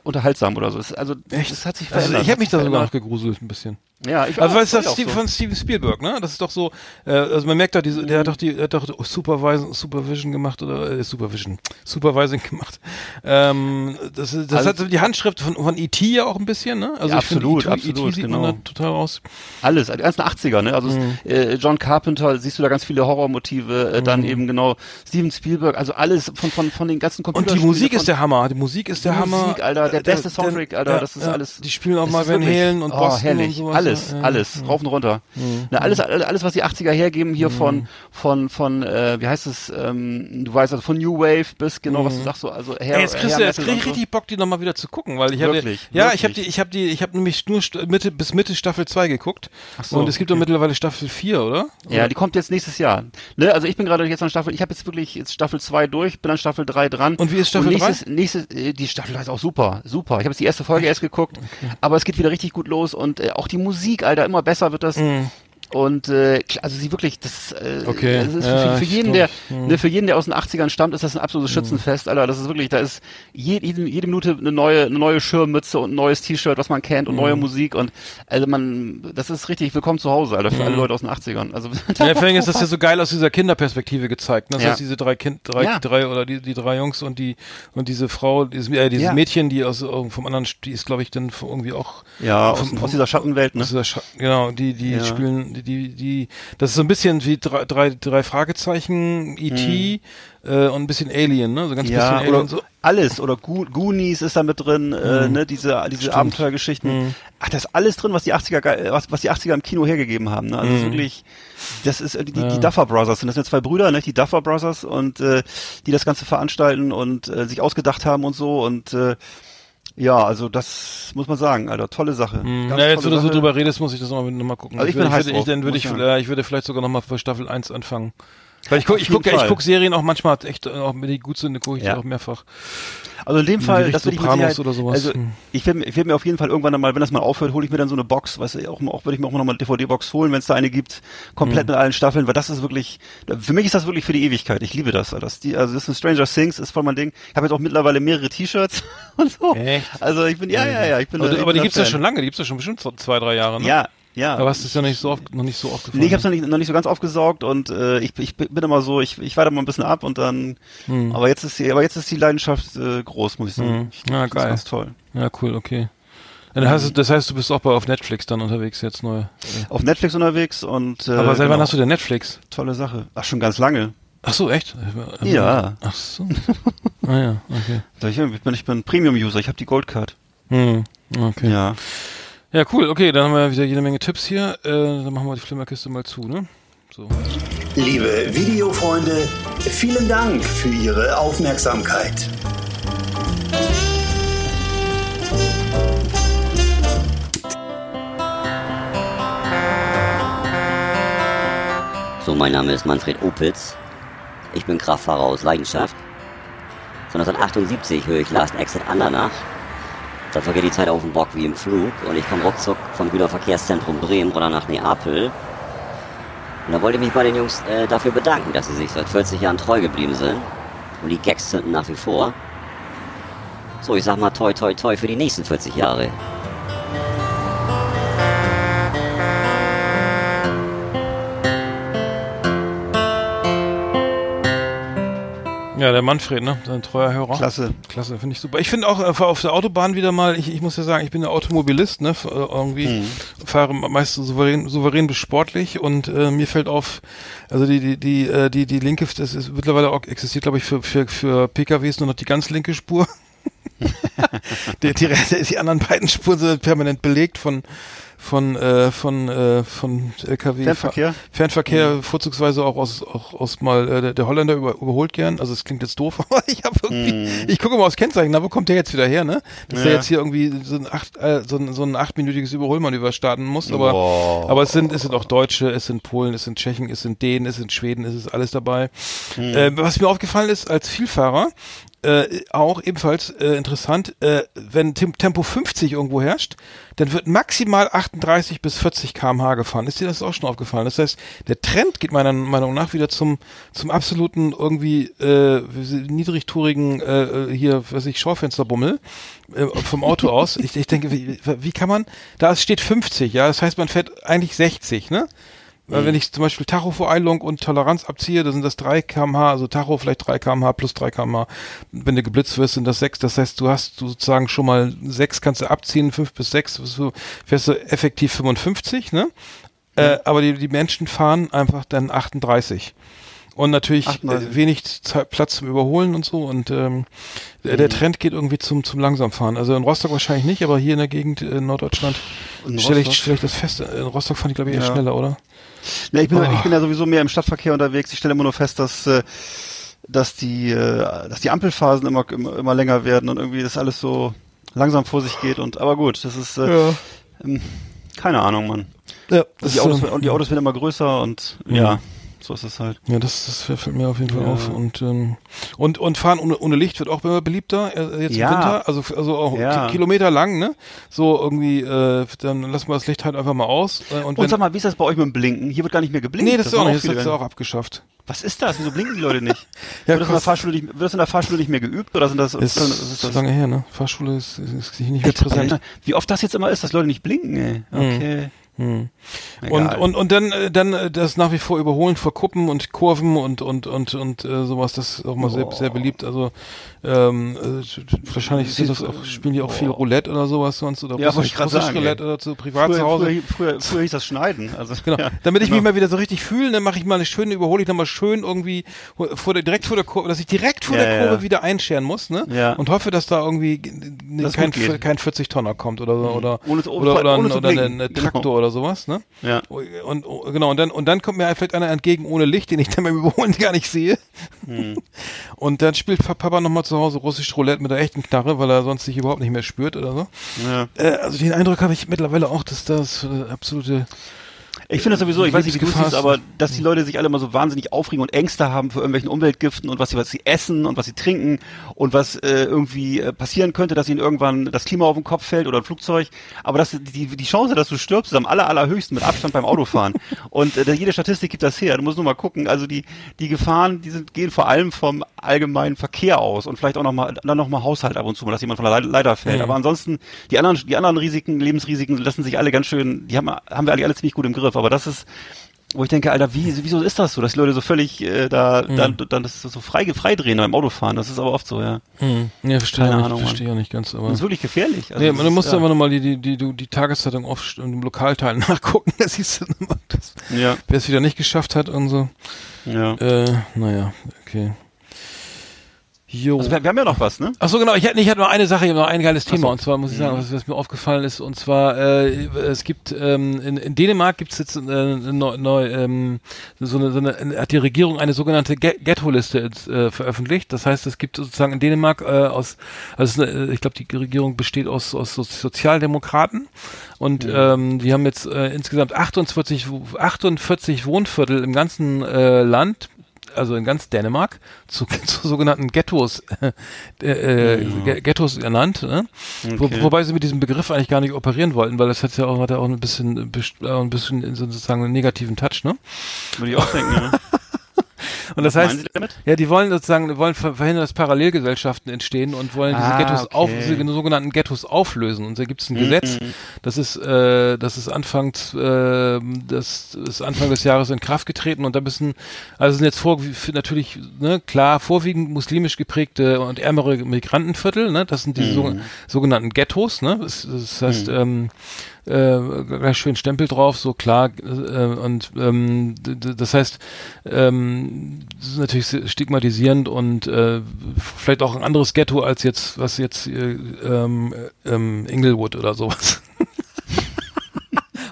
unterhaltsam oder so. Es, also, das hat sich Also verändert. ich habe mich da sogar noch gegruselt ein bisschen. Ja, ich Also auch, es war das Steve, so. von Steven Spielberg, ne? Das ist doch so, äh, also man merkt doch, diese, der hat doch die, der hat doch Supervising, Supervision gemacht oder äh, Supervision, Supervising gemacht. Ähm, das, ist- das Also- hat die Handschrift von, von E.T. ja auch ein bisschen, ne? Also Ja, ich finde, absolut, E.T. absolut, sieht genau. man da total raus. Alles, die ganzen 80er, ne? Also Mhm. es, äh, John Carpenter, siehst du da ganz viele Horrormotive, äh, Mhm. dann eben genau Steven Spielberg, also alles von von von den ganzen Und Computerspielen. die Musik ist der Hammer. Die Musik ist der Die Hammer. Musik, Alter, der Äh, beste Soundtrack, Alter, das ist alles- Die spielen auch mal Van Halen und oh, Boston herrlich. und sowas. Alles, ja. alles, rauf und runter. Na, alles, alles, alles, was die 80er hergeben hier von, von, von, äh, wie heißt es, ähm, du weißt, also von New Wave bis genau, was du sagst, so, also Hair, Ey, jetzt kriegst du, Hair jetzt krieg ich so. richtig Bock, die nochmal wieder zu gucken, weil ich habe, Wirklich, ja, ich habe die, ich habe die, ich habe nämlich nur Mitte bis Mitte Staffel 2 geguckt. Ach so, und es gibt doch mittlerweile Staffel 4, oder? Ja, die kommt jetzt nächstes Jahr. Ne, also ich bin gerade jetzt an Staffel, ich habe jetzt wirklich jetzt Staffel 2 durch, bin an Staffel 3 dran. Und wie ist Staffel Und nächstes, nächstes, äh, die Staffel ist auch super, super. Ich habe jetzt die erste Folge erst geguckt, aber es geht wieder richtig gut los und äh, auch die Musik, Alter, immer besser wird das. Und äh, also sie wirklich, das, äh. Okay, das ist ja, für, für jeden, der, ne, für jeden, der aus den 80ern stammt, ist das ein absolutes Schützenfest, Alter. Das ist wirklich, da ist jede, jede, Minute eine neue, eine neue Schirmmütze und ein neues T-Shirt, was man kennt und neue Musik und also man, das ist richtig willkommen zu Hause, Alter, für alle Leute aus den 80ern. Also Ja, vor allem ist das ja so geil aus dieser Kinderperspektive gezeigt. Ne? Das Ja. heißt, diese drei Kind, drei, Ja. drei oder die, die drei Jungs und die und diese Frau, dieses, äh, dieses. Mädchen, die aus äh, vom anderen, die ist, glaube ich, dann irgendwie auch ja, aus, vom- aus dieser Schattenwelt, ne? aus dieser Scha genau, die die spielen, die die die, das ist so ein bisschen wie drei drei, drei Fragezeichen, E.T. Äh, und ein bisschen Alien, ne? So ganz Mhm. Ja, bisschen Alien so. alles oder Go Goonies ist da mit drin, äh, ne, diese diese Stimmt. Abenteuergeschichten. Ach, das ist alles drin, was die 80er ge- was, was die 80er im Kino hergegeben haben, ne? Also ist wirklich das ist äh, die, die Duffer Brothers sind das sind ja zwei Brüder, ne, die Duffer Brothers und äh, die das ganze veranstalten und äh, sich ausgedacht haben und so und äh, ja, also das muss man sagen, Alter, tolle Sache. Ganz Ja, jetzt, wo du so drüber redest, muss ich das nochmal noch mal gucken. Also ich bin würde, heiß würde, drauf, dann würde ich, ich ich würde vielleicht sogar nochmal für Staffel 1 anfangen. Weil ich gucke, gucke, ich gucke Serien auch manchmal echt, äh, auch wenn die gut sind, gucke ich Ja. die auch mehrfach. Also in dem Fall, Gericht das würde ich Sopranos Sicherheit, oder sowas. also Hm. ich werde werd mir auf jeden Fall irgendwann mal, wenn das mal aufhört, hole ich mir dann so eine Box, weißt du, auch, auch würde ich mir auch noch mal eine DVD-Box holen, wenn es da eine gibt, komplett Hm. mit allen Staffeln, weil das ist wirklich, für mich ist das wirklich für die Ewigkeit. Ich liebe das. das die, also das ist ein Stranger Things, ist voll mein Ding. Ich habe jetzt auch mittlerweile mehrere T-Shirts und so. Echt? Also ich bin, ja, ja, ja, ich bin. Aber, ich aber bin die gibt's ja Fan. schon lange, die gibt's ja schon bestimmt zwei, drei Jahre, ne? Ja, ja. Aber hast du es ja nicht so oft, noch nicht so oft gefallen. Nee, ich habe noch nicht, noch nicht so ganz aufgesaugt und äh, ich, ich bin immer so, ich, ich warte mal ein bisschen ab und dann. Hm. Aber jetzt ist die, aber jetzt ist die Leidenschaft äh, groß, muss ich sagen. Mhm. Ich, Ja, das ist geil. Ganz toll. Ja, cool, okay. Ja, das, heißt, das heißt, du bist auch bei auf Netflix dann unterwegs jetzt neu. Auf Netflix unterwegs und. Äh, Aber seit wann genau. hast du denn Netflix? Tolle Sache. Ach, schon ganz lange. Ach so, echt? Ja. Ach so. ah ja, okay. Ich bin, ich bin Premium-User, ich habe die Goldcard. Hm. Okay. Ja. Ja, cool. Okay, dann haben wir wieder jede Menge Tipps hier. Äh, dann machen wir die Flimmerkiste mal zu, ne? So. Liebe Videofreunde, vielen Dank für Ihre Aufmerksamkeit. So, mein Name ist Manfred Opitz. Ich bin Kraftfahrer aus Leidenschaft. Von 1978 höre ich Last Exit Andernach. Da vergeht die Zeit auf dem Bock wie im Flug und ich komme ruckzuck vom Güterverkehrszentrum Bremen oder nach Neapel. Und da wollte ich mich bei den Jungs äh, dafür bedanken, dass sie sich seit 40 Jahren treu geblieben sind. Und die Gags zünden nach wie vor. So, ich sag mal toi toi toi für die nächsten 40 Jahre. Ja, der Manfred, ne? Sein treuer Hörer. Klasse. Klasse, finde ich super. Ich finde auch äh, auf der Autobahn wieder mal, ich, ich muss ja sagen, ich bin ja Automobilist, ne? F- äh, Irgendwie Mhm. fahre meist so souverän, souverän bis sportlich und äh, mir fällt auf, also die, die, die, äh, die, die linke, das ist mittlerweile auch existiert, glaube ich, für, für, für PKWs nur noch die ganz linke Spur. Die, die, die anderen beiden Spuren sind permanent belegt von von äh, von äh, von LKW Fernverkehr? Fernverkehr vorzugsweise auch aus auch aus mal äh, der, der Holländer über, überholt gern. Also es klingt jetzt doof aber ich habe irgendwie ich gucke mal aufs Kennzeichen. Na wo kommt der jetzt wieder her ne? Dass der Ja. jetzt hier irgendwie so ein acht äh, so ein, so ein achtminütiges Überholmanöver starten muss aber Boah. aber es sind es sind auch Deutsche es sind Polen es sind Tschechen es sind Dänen es sind Schweden es ist alles dabei. Äh, was mir aufgefallen ist als Vielfahrer äh, auch ebenfalls äh, interessant, äh, wenn Tem Tempo 50 irgendwo herrscht, dann wird maximal 38 bis 40 km/h gefahren. Ist dir das auch schon aufgefallen? Das heißt, der Trend geht meiner Meinung nach wieder zum zum absoluten irgendwie äh, niedrigtourigen äh, hier, was ich, Schaufensterbummel äh, vom Auto aus. Ich, ich denke, wie, wie kann man? Da steht 50, ja, das heißt, man fährt eigentlich 60, ne? Weil wenn ich zum Beispiel Tachovereilung und Toleranz abziehe, da sind das 3 kmh, also Tacho vielleicht 3 kmh plus 3 kmh. Wenn du geblitzt wirst, sind das 6. Das heißt, du hast sozusagen schon mal 6 kannst du abziehen, 5 bis 6, so fährst du effektiv 55, ne? Äh, aber die, die Menschen fahren einfach dann 38. Und natürlich 38. äh, wenig Zeit, Platz zum Überholen und so. Und ähm, der, der Trend geht irgendwie zum, zum Langsamfahren. Also in Rostock wahrscheinlich nicht, aber hier in der Gegend in Norddeutschland stelle ich, stell ich das fest. In Rostock fand ich, glaube ich, eher Ja. schneller, oder? Ne, ich, bin, Oh. ich bin ja sowieso mehr im Stadtverkehr unterwegs. Ich stelle immer nur fest, dass äh, dass die äh, dass die Ampelphasen immer, immer immer länger werden und irgendwie das alles so langsam vor sich geht und aber gut, das ist äh, ähm, keine Ahnung, Mann. Ja, Und die Autos, äh, und die Autos werden immer größer und ja, so ist es halt. ja, das, das fällt mir auf jeden Fall Ja. auf. Und, ähm, und, und fahren ohne, ohne Licht wird auch immer beliebter, äh, jetzt Ja. im Winter. Also, also auch Ja. ki Kilometer lang, ne? So irgendwie, äh, dann lassen wir das Licht halt einfach mal aus. Äh, und Und wenn, sag mal, wie ist das bei euch mit dem Blinken? Hier wird gar nicht mehr geblinkt. nee, das, ist auch nicht, das ist auch abgeschafft. Was ist das? Wieso blinken die Leute nicht? Ja, wird, das in der Fahrschule nicht, wird das in der Fahrschule nicht mehr geübt oder sind das, Ist, was ist so lange her, ne? Fahrschule ist, ist, ist nicht mehr präsent. Wie oft das jetzt immer ist, dass Leute nicht blinken, ey. Okay. Hm. Und, und, und dann, äh, dann äh, das nach wie vor Überholen vor Kuppen und Kurven und, und, und, und äh, sowas, das ist auch mal sehr, sehr beliebt. Also ähm, äh, wahrscheinlich sind das auch, spielen die auch viel Roulette oder sowas sonst oder Ja, Russisch, Russisch sagen, Roulette ey. oder zu privat früher, zu Hause. Früher, früher, früher hieß das Schneiden. Also, Genau. ja, Damit ich genau. mich mal wieder so richtig fühle, dann mache ich mal eine schöne, überhole ich nochmal schön irgendwie vor der, direkt vor der Kurve, dass ich direkt vor Ja, der ja. Kurve wieder einscheren muss, ne? Ja. Und hoffe, dass da irgendwie Dass kein, kein 40 Tonner kommt oder so, oder, Ohne zu- oder, oder, ohne oder ein, blinken. ein Genau. Traktor oder sowas, ne? Ja. Und, und genau, und dann, und dann kommt mir vielleicht einer entgegen ohne Licht, den ich dann beim Überholen gar nicht sehe. Hm. Und dann spielt Papa nochmal zu Hause russisch Roulette mit der echten Knarre, weil er sonst sich überhaupt nicht mehr spürt oder so. Ja. Äh, also den Eindruck habe ich mittlerweile auch, dass das äh, absolute Ich finde das sowieso, ich weiß nicht, wie du es siehst, aber dass die Leute sich alle mal so wahnsinnig aufregen und Ängste haben vor irgendwelchen Umweltgiften und was sie, was sie essen und was sie trinken und was äh, irgendwie äh, passieren könnte, dass ihnen irgendwann das Klima auf den Kopf fällt oder ein Flugzeug. Aber das, die, die Chance, dass du stirbst, ist am aller, allerhöchsten mit Abstand beim Autofahren. und äh, jede Statistik gibt das her. Du musst nur mal gucken. Also die, die Gefahren, die sind, gehen vor allem vom allgemeinen Verkehr aus und vielleicht auch noch mal, dann noch mal Haushalt ab und zu mal, dass jemand von der Le- Leiter fällt. Mhm. Aber ansonsten, die anderen, die anderen Risiken, Lebensrisiken lassen sich alle ganz schön, die haben, haben wir alle, alle ziemlich gut im Griff. Aber das ist, wo ich denke, Alter, wie, wieso ist das so, dass die Leute so völlig äh, da, Mhm. dann, dann das so frei, freidrehen beim Autofahren? Das ist aber oft so, ja. Hm. Ja, verstehe Keine ich Ahnung, verstehe auch nicht ganz, aber. Das ist wirklich gefährlich. Also nee, man, du musst ja. aber nochmal die, die, die, die, die Tageszeitung auf im Lokalteil nachgucken, da siehst du das, Ja, wer es wieder nicht geschafft hat und so. ja. Äh, naja, okay. Jo. Also wir, wir haben ja noch was, ne? Ach so, genau. Ich hatte, ich hatte noch eine Sache, ich habe noch ein geiles Thema. so. Und zwar muss ich sagen, was, was mir aufgefallen ist. Und zwar, äh, es gibt, ähm, in, in Dänemark gibt es jetzt äh, neu, neu, ähm, so eine, so eine, hat die Regierung eine sogenannte Ghetto-Liste äh, veröffentlicht. Das heißt, es gibt sozusagen in Dänemark äh, aus, also eine, ich glaube, die Regierung besteht aus, aus so Sozialdemokraten. Und ähm, die haben jetzt äh, insgesamt 48, Wo- 48 Wohnviertel im ganzen äh, Land also in ganz Dänemark, zu, zu sogenannten Ghettos, äh, äh, Ge- Ghettos ernannt, ne? Wo, Okay. wobei sie mit diesem Begriff eigentlich gar nicht operieren wollten, weil das hat ja auch, hat ja auch ein bisschen, äh, ein bisschen sozusagen einen negativen Touch, ne? Würde ich auch denken, ja. Und das heißt, ja, die wollen sozusagen, wollen ver- verhindern, dass Parallelgesellschaften entstehen und wollen diese Ah, Ghettos auf, okay. diese sogenannten Ghettos auflösen. Und da gibt es ein Mhm. Gesetz, das ist, äh, das ist anfangs, äh, das ist Anfang des Jahres in Kraft getreten und da müssen, also sind jetzt vor, natürlich, ne, klar, vorwiegend muslimisch geprägte und ärmere Migrantenviertel, ne, das sind Mhm. diese so, sogenannten Ghettos, ne, das, das heißt, ähm, äh, schön Stempel drauf, so klar. Äh, und ähm, das heißt, ähm, das ist natürlich stigmatisierend und äh, vielleicht auch ein anderes Ghetto als jetzt, was jetzt äh, ähm, äh, ähm, Inglewood oder sowas.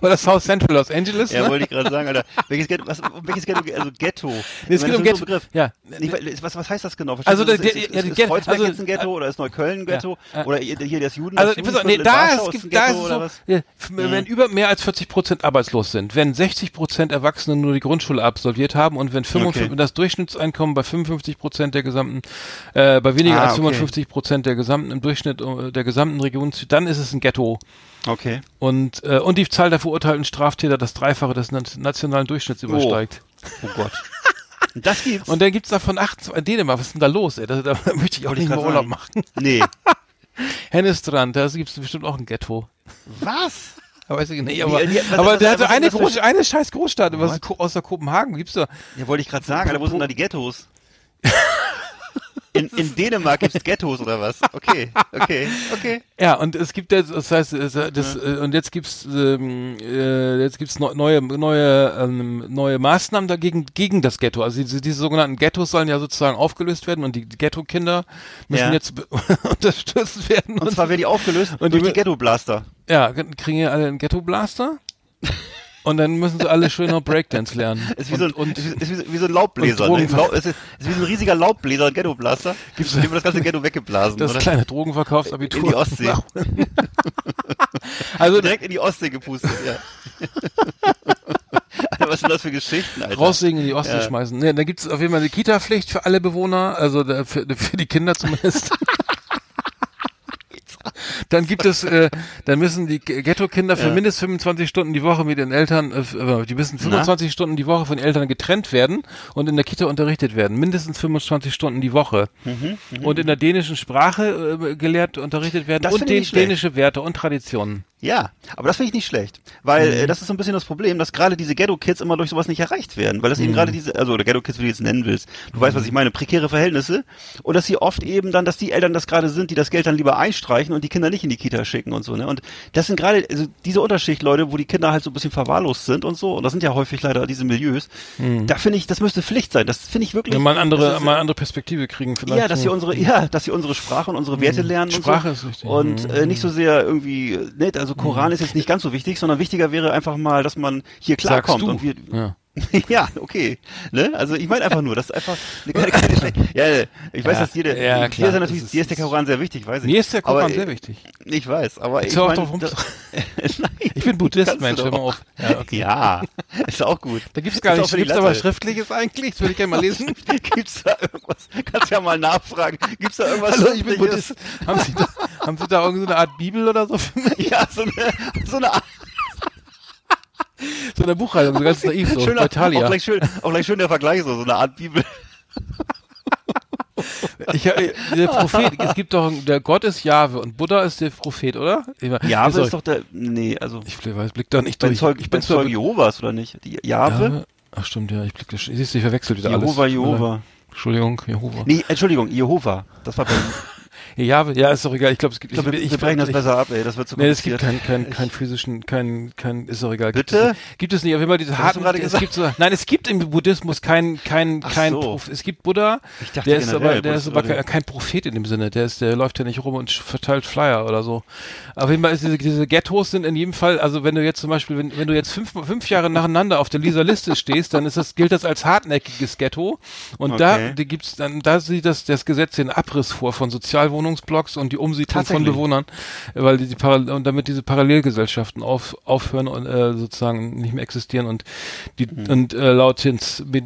Oder South Central Los Angeles. Ja, ne? wollte ich gerade sagen, Alter. Welches Ghetto, was, welches Ghetto, also Ghetto. Nee, es Ich geht um ist Ghetto. Begriff. Ja, weil- was, was heißt das genau? Also du, ist, der- ist, ist Ghetto- Kreuzberg also- jetzt ein Ghetto oder ist Neukölln ein Ghetto? äh, oder hier das Juden Also, das nee, da, es ist gibt, da ist es so, ja, f- wenn über mehr als 40 Prozent arbeitslos sind, wenn 60 Prozent Erwachsene nur die Grundschule absolviert haben und wenn 55, Okay. das Durchschnittseinkommen bei 55 Prozent der gesamten, äh, bei weniger Ah, als okay. 55 Prozent der gesamten, im Durchschnitt äh, der gesamten Region, dann ist es ein Ghetto. Okay. Und, äh, und die Zahl der verurteilten Straftäter das Dreifache des na- nationalen Durchschnitts übersteigt. Oh Gott. Und das gibt's? Und dann gibt's davon 28, in Dänemark, was ist denn da los, ey? Da, da möchte ich auch nicht ich mehr Urlaub sagen. machen. nee. Hennestrand, da gibt's bestimmt auch ein Ghetto. Was? Aber ich Die- aber, die- was- aber was- der was- hatte eine, was- Groß, eine scheiß Großstadt, was außer Kopenhagen gibt's da. Ja, wollte ich gerade sagen, Alter, wo sind da die Ghettos? In, in Dänemark gibt's Ghettos oder was? Okay, okay, okay. Ja, und es gibt jetzt, das heißt, es, das, äh, und jetzt gibt's, ähm, äh, jetzt gibt's neu- neue, neue, ähm, neue Maßnahmen dagegen, gegen das Ghetto. Also diese, diese sogenannten Ghettos sollen ja sozusagen aufgelöst werden und die Ghetto-Kinder müssen Ja. jetzt unterstützt werden. Und zwar werden die aufgelöst Und durch die- die Ghetto-Blaster. ja, kriegen ja alle einen Ghetto-Blaster. Und dann müssen sie alle schön noch Breakdance lernen. Ist wie, und, so ein, und ist, wie- wie, so- ein Laubbläser. Ne? Es ist, ist wie so ein riesiger Laubbläser, ein Ghetto-Blaster. Gibt's- Dem das ganze Ghetto weggeblasen, das oder? kleine Drogenverkaufsabitur. In die Ostsee. also Direkt in die Ostsee gepustet, ja. Alter, was sind das für Geschichten, Alter? raussägen in die Ostsee Ja. schmeißen. Ne, da gibt's auf jeden Fall eine Kita-Pflicht für alle Bewohner, also für, für die Kinder zumindest. Dann gibt es, äh, dann müssen die Ghetto-Kinder für Ja. mindestens 25 Stunden die Woche mit den Eltern, äh, äh, die müssen 25 Stunden die Woche von den Eltern getrennt werden und in der Kita unterrichtet werden. Mindestens 25 Stunden die Woche. Mhm, und in der dänischen Sprache äh, gelehrt, unterrichtet werden Das und schlecht. dänische Werte und Traditionen. Ja, aber das finde ich nicht schlecht, weil Mhm. äh, das ist so ein bisschen das Problem, dass gerade diese Ghetto-Kids immer durch sowas nicht erreicht werden, weil das Mhm. eben gerade diese, also oder Ghetto-Kids, wie du jetzt nennen willst, du weißt, was ich meine, prekäre Verhältnisse und dass sie oft eben dann, dass die Eltern das gerade sind, die das Geld dann lieber einstreichen und die Kinder nicht in die Kita schicken und so, ne? Und das sind gerade also diese Unterschicht, Leute, wo die Kinder halt so ein bisschen verwahrlost sind und so, und das sind ja häufig leider diese Milieus. Da finde ich, das müsste Pflicht sein. Das finde ich wirklich. Ja, Mhm. mal eine andere, ist, mal andere Perspektive kriegen vielleicht. ja, dass sie unsere, ja, dass sie unsere Sprache und unsere Werte lernen Sprache und ist so. wichtig. Und äh, nicht so sehr irgendwie, äh, ne, also Koran ist jetzt nicht ganz so wichtig, sondern wichtiger wäre einfach mal, dass man hier Sagst klarkommt du. und wir, ja. ja, okay, ne, also ich meine einfach nur, das ist einfach eine keine schlechte, ja, ich weiß, Ja, dass jeder, ja, klar, ist natürlich, ist- dir ist der Koran sehr wichtig, weiß ich. Mir ist der Koran aber, sehr äh, wichtig. Ich weiß, aber Jetzt ich meine, drauf Nein, Ich bin Buddhist, Mensch, hör mal auf. Ja, okay. Ja, ist auch gut. Da gibt's gar nicht, gibt's aber. Schriftliches eigentlich? Das würde ich gerne mal lesen. Gibt's da irgendwas? Kannst ja mal nachfragen. Gibt's da irgendwas? Hallo, ich bin? Buddhist. Haben Sie da, haben Sie da irgendeine Art Bibel oder so für mich? Ja, so eine, so eine Art So eine Buchhaltung, so ganz naiv, so. schöner, bei auch Thalia. gleich schön, auch gleich schön der Vergleich, so, so eine Art Bibel. Ich, äh, der Prophet, es gibt doch, der Gott ist Jahwe und Buddha ist der Prophet, oder? Jahwe ist doch der, nee, also, Ich weiß, blick da nicht durch. Zeug, ich bin zwar Zeugen Jehovas, oder nicht? Die Jahwe? Ach stimmt, ja, ich blick das, siehst du, ich verwechsel wieder Jehova, alles. Jehova. Entschuldigung, Jehova. Nee, Entschuldigung, Jehova. Das war bei, Ja, ja, ist doch egal, ich glaube, es gibt, ich glaube, wir, wir brechen das ich, besser ab, ey, das wird zu Nee, es gibt keinen kein, kein physischen, kein, kein, ist doch egal. Gibt Bitte? es, nicht. gibt es nicht, auf jeden Fall diese harten, es gibt so, nein, es gibt im Buddhismus kein, kein, Ach kein, so. Es gibt Buddha, Ich dachte der ist aber, der ist aber kein, kein Prophet in dem Sinne, der ist, der läuft ja nicht rum und verteilt Flyer oder so. Auf jeden Fall ist diese, diese Ghettos sind in jedem Fall, also wenn du jetzt zum Beispiel, wenn, wenn du jetzt fünf, fünf Jahre nacheinander auf der Lisa Liste stehst, dann ist das, gilt das als hartnäckiges Ghetto und da, Okay. die gibt's dann, da sieht das, das Gesetz den Abriss vor von Sozialwohnungsblocks und die Umsiedlung von? Bewohnern, weil die, die Paral und damit diese Parallelgesellschaften auf, aufhören und äh, sozusagen nicht mehr existieren und die Mhm. und äh, laut den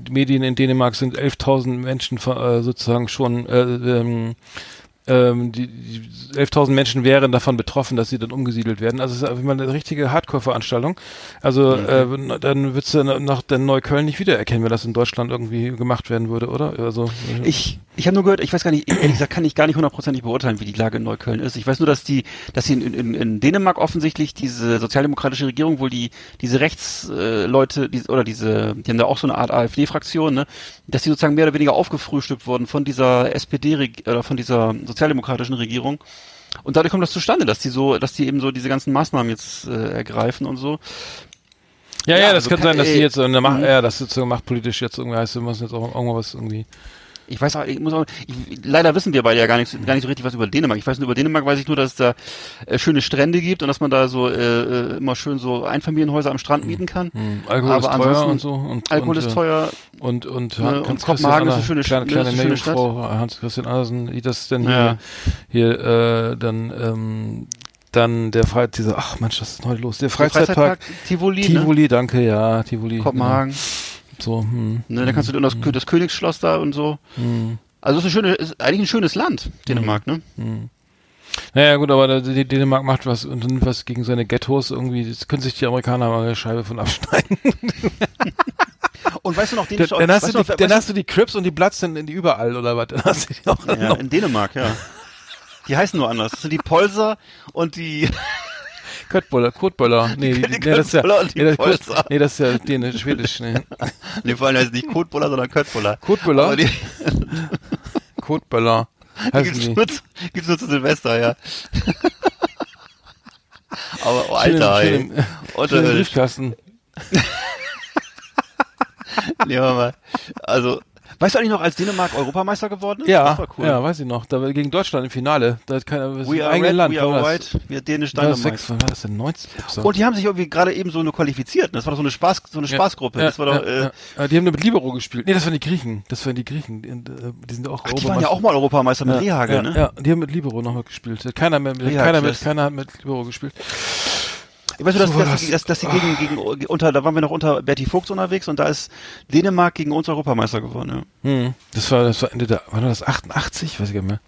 Medien in Dänemark sind 11.000 Menschen äh, sozusagen schon äh, ähm, ähm, die, die 11.000 Menschen wären davon betroffen, dass sie dann umgesiedelt werden. Also es ist einfach mal eine richtige Hardcore-Veranstaltung. Also Mhm. äh, dann würdest du nach der Neukölln nicht wiedererkennen, wenn das in Deutschland irgendwie gemacht werden würde, oder? Also Ich, ich habe nur gehört, ich weiß gar nicht, ehrlich gesagt kann ich gar nicht hundertprozentig beurteilen, wie die Lage in Neukölln ist. Ich weiß nur, dass die, dass sie in, in, in Dänemark offensichtlich diese sozialdemokratische Regierung, wohl die diese Rechtsleute, äh, die, oder diese, die haben da auch so eine Art AfD-Fraktion, ne, dass die sozusagen mehr oder weniger aufgefrühstückt wurden von dieser SPD oder von dieser sozialdemokratischen Regierung. Und dadurch kommt das zustande, dass die so, dass die eben so diese ganzen Maßnahmen jetzt äh, ergreifen und so. Ja, ja, Ja, das also kann sein, dass äh, die jetzt so eine Macht, mhm. ja, das jetzt so machtpolitisch jetzt irgendwie heißt, wir müssen jetzt auch irgendwas irgendwie. Ich weiß auch, ich muss auch, ich, leider wissen wir beide ja gar nicht, gar nicht so richtig was über Dänemark. Ich weiß nur, über Dänemark weiß ich nur, dass es da äh, schöne Strände gibt und dass man da so äh, äh, immer schön so Einfamilienhäuser am Strand mieten kann. Hm, Alkohol Aber ist teuer und so. Und, Alkohol und, ist äh, teuer. Und, und, Ne, und Hans Kopenhagen ist eine schöne kleine, Stadt, kleine ne, eine Meerjungfrau, Hans Christian Andersen, wie das denn hier, Ja. hier, äh, dann, ähm, dann der Freit, dieser, ach Mensch, was ist denn heute los? Der Der Freizeitpark, Tivoli, ne? Tivoli, danke, ja, Tivoli. Kopenhagen. Genau. So, hm, Ne, da kannst du in das, das Königsschloss da und so. hm, Also es ist, schöne, ist eigentlich ein schönes Land, Dänemark, ne? hm. Naja, gut, aber der- Dänemark macht was und nimmt was gegen seine Ghettos irgendwie. Das können sich die Amerikaner mal eine Scheibe von abschneiden. Und weißt du noch, den Dann, dann, hast, du die, noch, dann hast du die Crips und die Bloods dann in die überall, oder was? Dann hast du die auch ja, noch. in Dänemark, ja. Die heißen nur anders. Das sind die Polser und die Köttböller, Kotböller. Nee, die, Die nee, das ist ja, Köttböller nee, das, Polster. nee, das ist ja dänisch, schwedisch, nee. Nee, vor allem heißt nicht Kotbuller, sondern Köttbuller. Kotböller? Kotböller. gibt's, nur, zu- gibt's nur zu Silvester, ja. Aber oh, Alter, schön ey. Schön im. Briefkasten. Nee, warte mal. Also, weißt du eigentlich noch, als Dänemark Europameister geworden ist? Ja, das war cool. ja, weiß ich noch. Da war gegen Deutschland im Finale. Da hat keiner, das We ein are eigenes red, Land. we are white, wir Das, war das Dynamite. sechs, war das denn? 19? So. Und die haben sich irgendwie gerade eben so eine qualifiziert. Das war doch so eine Spaß, so eine Spaßgruppe. Ja, das war doch, ja, äh, ja. Ja, Die haben nur mit Libero gespielt. Nee, das waren die Griechen. Das waren die Griechen. Die, äh, sind auch ach, die waren ja auch mal Europameister mit Rehagel, ja, ne? Ja, die haben mit Libero nochmal gespielt. Keiner mehr, mit, Rehagel. keiner mit, keiner hat mit Libero gespielt. Weißt du, dass, war dass, das. dass, dass sie gegen, gegen, unter, da waren wir noch unter Bertie Fuchs unterwegs und da ist Dänemark gegen uns Europameister geworden, ja. Hm. Das war, das war Ende der, war das 88? Weiß ich gar nicht mehr.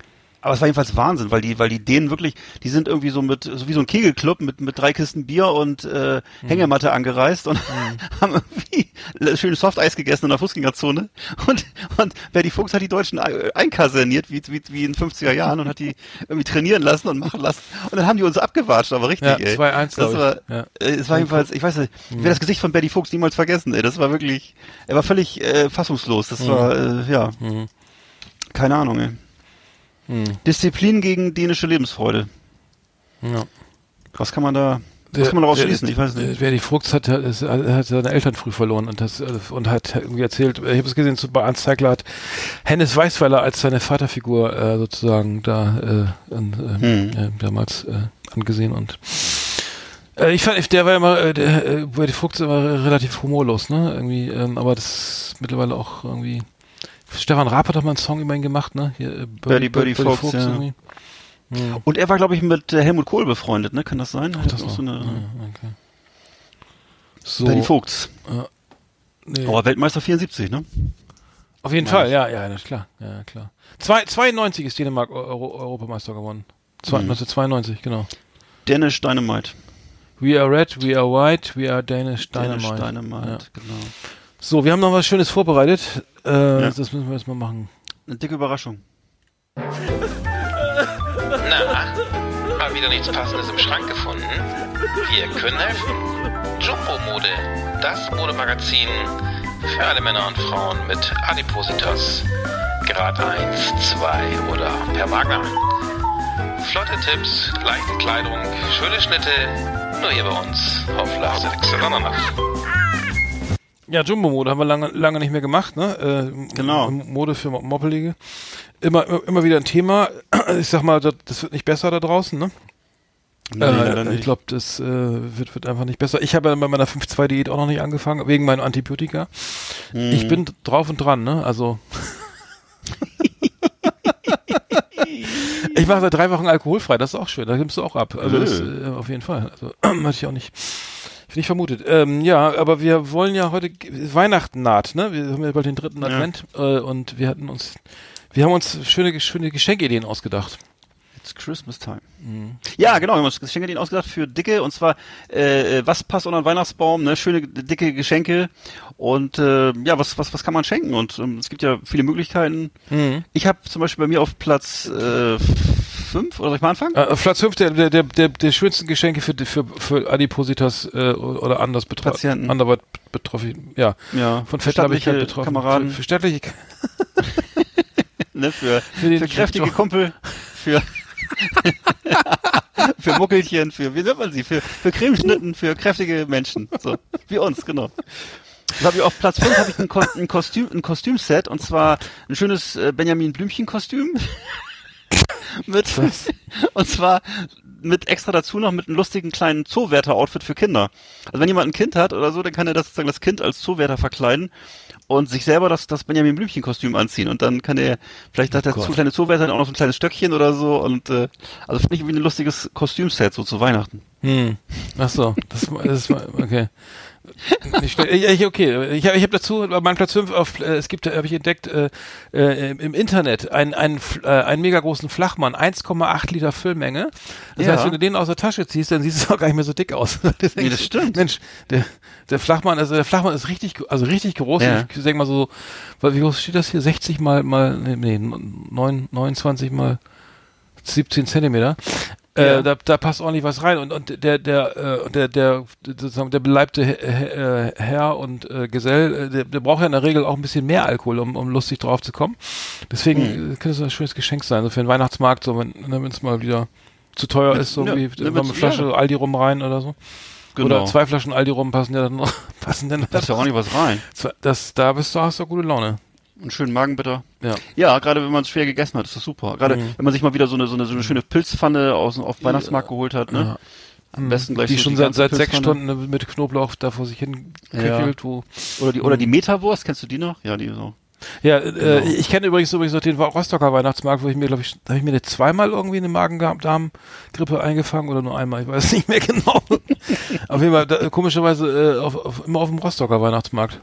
Aber es war jedenfalls Wahnsinn, weil die, weil die Dänen wirklich, die sind irgendwie so mit, so wie so ein Kegelclub mit, mit drei Kisten Bier und äh, Hängematte angereist und haben irgendwie schönes Softeis gegessen in der Fußgängerzone. Und, und Bertie Fuchs hat die Deutschen ein- einkaserniert, wie, wie, wie in den 50er Jahren und hat die irgendwie trainieren lassen und machen lassen. Und dann haben die uns abgewatscht, aber richtig, Ja, ey. 2-1, Das glaub ich. war, Ja. äh, es war jedenfalls, ich weiß nicht, ich werde das Gesicht von Bertie Fuchs niemals vergessen, ey. Das war wirklich, er war völlig äh, fassungslos. Das war, äh, ja, Mhm. keine Ahnung, ey. Hm. Disziplin gegen dänische Lebensfreude. Ja. Was kann man da, was kann man daraus schließen? Ich weiß nicht. Wer die Fuchs hat, hat, seine Eltern früh verloren und das und hat irgendwie erzählt, ich habe es gesehen, zu- bei Arndt Zeigler hat Hennes Weißweiler als seine Vaterfigur äh, sozusagen da äh, an, äh, Hm. äh, damals äh, angesehen und äh, ich fand, der war immer, äh, der, äh, die Fuchs immer relativ humorlos, ne? Irgendwie, ähm, aber das ist mittlerweile auch irgendwie. Stefan Raab hat doch mal einen Song über ihn gemacht, ne? Hier, äh, Birdie- Birdie Fuchs, ja. irgendwie. Hm. Und er war, glaube ich, mit äh, Helmut Kohl befreundet, ne? Kann das sein? Ach, das auch auch. so eine, Ja, okay. So, Birdie Fuchs. nee. Oh, Weltmeister 74, ne? Auf jeden Fall, ja, ja, na klar, ja, klar. Zwei, 92 ist Dänemark Euro, Europameister geworden. Zwei, Mhm. 1992, genau. Danish Dynamite. We are red, we are white, we are Danish Danish Dynamite. Dynamite, Ja. genau. So, wir haben noch was Schönes vorbereitet. Äh, Ja. Das müssen wir jetzt mal machen. Eine dicke Überraschung. Na, mal wieder nichts Passendes im Schrank gefunden? Wir können helfen. Jumbo Mode, das Modemagazin für alle Männer und Frauen mit Adipositas. Grad 1, 2 oder per Wagner. Flotte Tipps, leichte Kleidung, schöne Schnitte, nur hier bei uns auf Lars Alexander Ja, Jumbo-Mode haben wir lange, lange nicht mehr gemacht, ne? Äh, Genau. Mode für Mo- Moppelige. Immer, immer wieder ein Thema. Ich sag mal, das, wird nicht besser da draußen, ne? Nee, äh, ich glaube, das äh, wird, wird einfach nicht besser. Ich habe ja bei meiner 5-2-Diät auch noch nicht angefangen, wegen meinem Antibiotika. Hm. Ich bin drauf und dran, ne? Also. ich mache seit drei Wochen alkoholfrei, das ist auch schön, da gibst du auch ab. Also das, äh, auf jeden Fall. Also hatte ich auch nicht. Ich vermutet. Ähm, ja, aber wir wollen ja heute Weihnachten naht, ne? Wir haben ja bald den dritten Ja. Advent äh, und wir hatten uns Wir haben uns schöne, schöne Geschenkideen ausgedacht. It's Christmas time. Mhm. Ja, genau, wir haben uns Geschenke ausgedacht für dicke und zwar äh, was passt unter den Weihnachtsbaum, ne? Schöne dicke Geschenke und äh, ja, was was was kann man schenken und ähm, es gibt ja viele Möglichkeiten. Mhm. Ich habe zum Beispiel bei mir auf Platz äh, fünf oder soll ich mal anfangen? Äh, Platz fünf der der der der, der schönsten Geschenke für für für Adipositas äh, oder anders betroffen Patienten. anderweit betroffen ja ja von Fettleibigkeit betroffen Kameraden für, für stattliche ne, für, für, für kräftige Kumpel für für Muckelchen, für, wie nennt man sie? Für, für Cremeschnitten, für kräftige Menschen. So, wie uns, genau. Dann habe ich auf Platz 5 habe ich ein, Ko ein Kostüm, ein Kostümset und zwar ein schönes äh, Benjamin Blümchen Kostüm. mit, Was? und zwar mit extra dazu noch mit einem lustigen kleinen Zoowärter-Outfit für Kinder. Also wenn jemand ein Kind hat oder so, dann kann er das sozusagen das Kind als Zoowärter verkleiden und sich selber das, das Benjamin Blümchen-Kostüm anziehen. Und dann kann er, vielleicht hat der oh kleine Zoowärter auch noch so ein kleines Stöckchen oder so. Und äh, also finde ich irgendwie ein lustiges Kostümset so zu Weihnachten. Hm. Ach so, das, das okay. Nicht ich, okay, ich habe ich hab dazu mein Platz 5 auf äh, es gibt habe ich entdeckt äh, äh, im Internet einen einen äh, einen mega großen Flachmann 1,8 Liter Füllmenge. Das ja. heißt, wenn du den aus der Tasche ziehst, dann siehst du auch gar nicht mehr so dick aus. das, nee, das stimmt. Mensch, der der Flachmann also der Flachmann ist richtig also richtig groß. Ja. Ich sag mal so, wie groß steht das hier 60 mal mal nee, 9, 29 mal 17 Zentimeter. Äh, ja. da, da passt ordentlich was rein und, und der der äh, der der sozusagen der beleibte äh, Herr und äh, Gesell, äh, der, der braucht ja in der Regel auch ein bisschen mehr Alkohol, um, um lustig drauf zu kommen. Deswegen mhm. könnte es ein schönes Geschenk sein, so für den Weihnachtsmarkt, so wenn ne, wenn es mal wieder zu teuer ist, so ja, wie ne, eine Flasche ja. Aldi rum rein oder so. Genau. Oder zwei Flaschen Aldi rum passen ja dann noch, passen denn da ist ja auch nicht was rein. Das, da bist du, hast du gute Laune. Einen schönen Magenbitter. Ja. Ja, gerade wenn man es schwer gegessen hat, ist das super. Gerade mhm. wenn man sich mal wieder so eine, so eine, so eine schöne Pilzpfanne aus, auf dem Weihnachtsmarkt geholt hat, ne? Ja. Am besten gleich Die so schon seit, seit sechs Stunden mit Knoblauch da vor sich hin köchelt, ja. wo. Oder die, oder die Metawurst, kennst du die noch? Ja, die so. Ja, äh, genau. äh, ich kenne übrigens übrigens noch den Rostocker Weihnachtsmarkt, wo ich mir, glaube ich, habe ich mir zweimal irgendwie eine Magen-Darm-Grippe eingefangen oder nur einmal, ich weiß nicht mehr genau. auf jeden Fall, da, komischerweise äh, auf, auf, immer auf dem Rostocker Weihnachtsmarkt.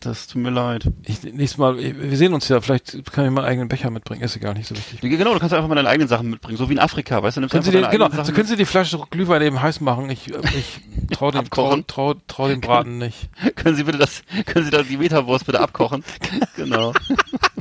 Das tut mir leid. Ich, nächstes Mal, wir sehen uns ja, vielleicht kann ich mal einen eigenen Becher mitbringen, ist egal, nicht so wichtig. Genau, du kannst einfach mal deine eigenen Sachen mitbringen, so wie in Afrika, weißt du? Nimmst können Sie den, genau, so können Sie die Flasche Glühwein eben heiß machen, ich, ich trau dem, trau, trau, trau dem Braten nicht. können Sie bitte das, können Sie da die Metawurst bitte abkochen? genau.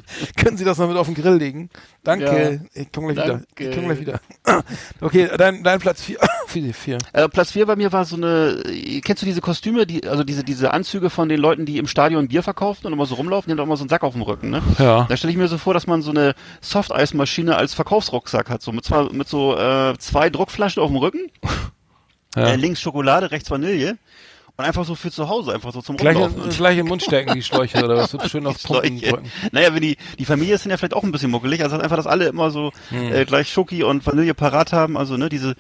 können Sie das noch mit auf den Grill legen? Danke, ja, ich komme gleich danke. wieder. Ich komme gleich wieder. okay, dein, dein Platz 4. vier. Äh, Platz 4 bei mir war so eine, kennst du diese Kostüme, die, also diese, diese Anzüge von den Leuten, die im Stadion Bier verkaufen und immer so rumlaufen, die haben doch immer so einen Sack auf dem Rücken, ne? Ja. Da stelle ich mir so vor, dass man so eine Softeismaschine als Verkaufsrucksack hat, so mit zwei, mit so äh, zwei Druckflaschen auf dem Rücken. Ja. Äh, links Schokolade, rechts Vanille. Und einfach so für zu Hause, einfach so zum gleich, Rumlaufen. Gleich im Mund stecken, die Schläuche, oder was? Wird schön auf Pumpen drücken. Naja, wenn die, die Familie ist ja vielleicht auch ein bisschen muckelig, also einfach, dass alle immer so hm. äh, gleich Schoki und Vanille parat haben, also ne, diese,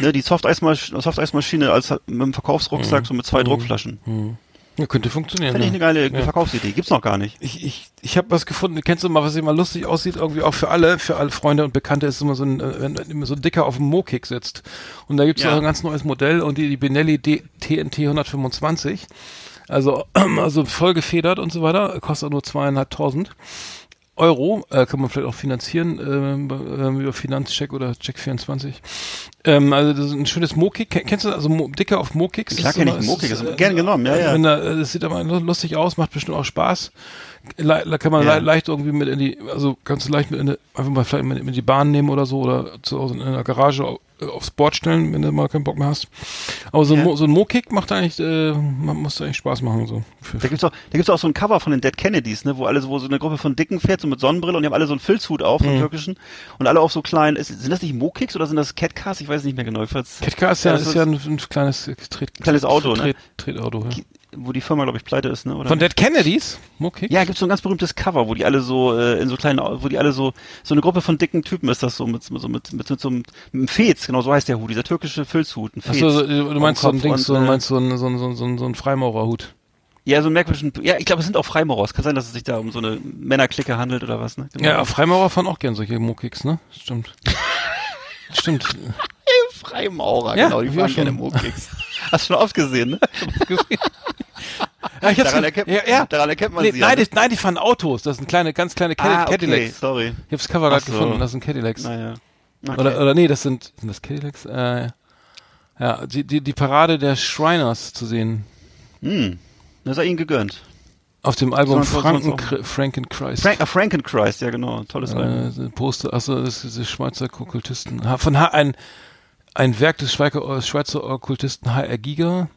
ne, die Softeismaschine Soft als mit dem Verkaufsrucksack, hm. so mit zwei hm. Druckflaschen. Ja, könnte funktionieren. Finde ich eine geile ja. Verkaufsidee. Gibt's noch gar nicht. Ich, ich, ich habe was gefunden. Kennst du mal, was immer lustig aussieht? Irgendwie auch für alle, für alle Freunde und Bekannte ist immer so ein, äh, wenn, wenn so ein Dicker auf dem Mo-Kick sitzt. Und da gibt's ja. auch ein ganz neues Modell und die, die Benelli D TNT 125. Also, also voll gefedert und so weiter. Kostet nur zweieinhalbtausend. Euro, äh, kann man vielleicht auch finanzieren äh, über Finanzcheck oder Check24. Ähm, also das ist ein schönes Mo-Kick. Kennst du also Mo Dicker auf Mo-Kicks? Klar kenne ich Mo-Kick, ist, ist, gerne genommen, ja, ja. Wenn da, das sieht aber lustig aus, macht bestimmt auch Spaß. Le kann man ja. le leicht irgendwie mit in die, also kannst du leicht mit in die, einfach mal vielleicht mit in die Bahn nehmen oder so oder zu Hause in der Garage aufs Board stellen, wenn du mal keinen Bock mehr hast. Aber so, ja. ein, Mo, so ein Mo-Kick macht eigentlich, äh, muss eigentlich Spaß machen. So. Da gibt's auch, da gibt's auch so ein Cover von den Dead Kennedys, ne, wo alle so, wo so eine Gruppe von Dicken fährt, so mit Sonnenbrille und die haben alle so einen Filzhut auf, so einen mhm. türkischen, und alle auf so kleinen, ist, sind das nicht Mo-Kicks oder sind das Catcars? Ich weiß nicht mehr genau. Catcar ist ja, ist ja ein, ein kleines, Tret, kleines Auto, Tret, ne? Tretauto, ja wo die Firma, glaube ich, pleite ist, ne? Oder? Von Dead Kennedys? Okay. Ja, gibt's so ein ganz berühmtes Cover, wo die alle so äh, in so kleinen, wo die alle so so eine Gruppe von dicken Typen ist das so mit so mit mit, mit so einem, mit Fez, genau so heißt der Hut, dieser türkische Filzhut, ein Fez. Achso, du meinst so ein Ding, so, äh, meinst so ein so ein, so ein, so ein Freimaurerhut. Ja, so ein merkwürdigen, ja, ich glaube, es sind auch Freimaurer. Es kann sein, dass es sich da um so eine Männerklicke handelt oder was, ne? Genau. Ja, Freimaurer fahren auch gern solche Mokicks, ne? Stimmt. Stimmt. Freimaurer, ja, genau, die fahren gerne Mokicks. Hast du schon oft gesehen, ne? Ja, daran, erkennt, ja, ja. daran erkennt man Nee, sie. nein, ja, ne? die, nein, die fahren Autos. Das sind kleine, ganz kleine Cadi ah, okay, Cadillacs. sorry. Ich hab's Cover gerade so. gefunden. Das sind Cadillacs. Naja. Okay. Oder, oder nee, das sind, sind das Cadillacs? Äh, ja, die, die, die Parade der Shriners zu sehen. Hm. Das sei ihnen gegönnt. Auf dem Album soll- Franken, soll's Frankenchrist. Frank, ah, Frankenchrist, ja genau. Tolles Album. Äh, so ein Poster, achso, das ist diese Schweizer Okkultisten. Von H, ein, ein Werk des Schweizer, Schweizer Okkultisten H.R. Giger.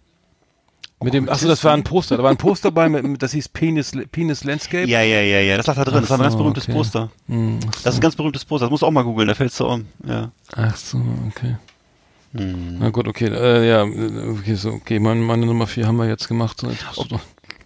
Mit dem, achso, das war ein Poster. Da war ein Poster bei, mit, das hieß Penis, Penis Landscape. Ja, ja, ja, ja. Das lag da drin. Das war ein Ach ganz so, berühmtes okay. Poster. Hm, ach, Das ist ein ganz berühmtes Poster. Das musst du auch mal googeln, da fällt's so um. Ja. ach so, okay. Hm. Na gut, okay, äh, ja, okay, so, okay, meine, meine Nummer vier haben wir jetzt gemacht. So, jetzt du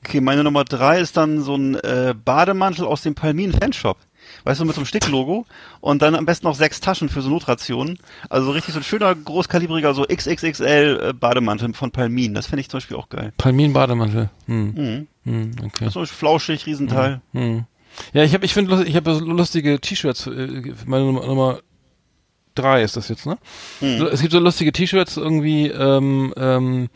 Okay, meine Nummer drei ist dann so ein äh, Bademantel aus dem Palmin Fanshop. Weißt du, mit so einem Sticklogo und dann am besten noch sechs Taschen für so Notrationen. Also richtig so ein schöner, großkalibriger, so XXXL äh, Bademantel von Palmin. Das fände ich zum Beispiel auch geil. Palmin-Bademantel. Hm, Mhm. hm, okay. So flauschig, Riesenteil. Hm. Ja, ich habe, ich finde, ich habe so lustige T-Shirts. äh, Meine Nummer, Nummer drei ist das jetzt, ne? Hm. Es gibt so lustige T-Shirts irgendwie ähm, ähm,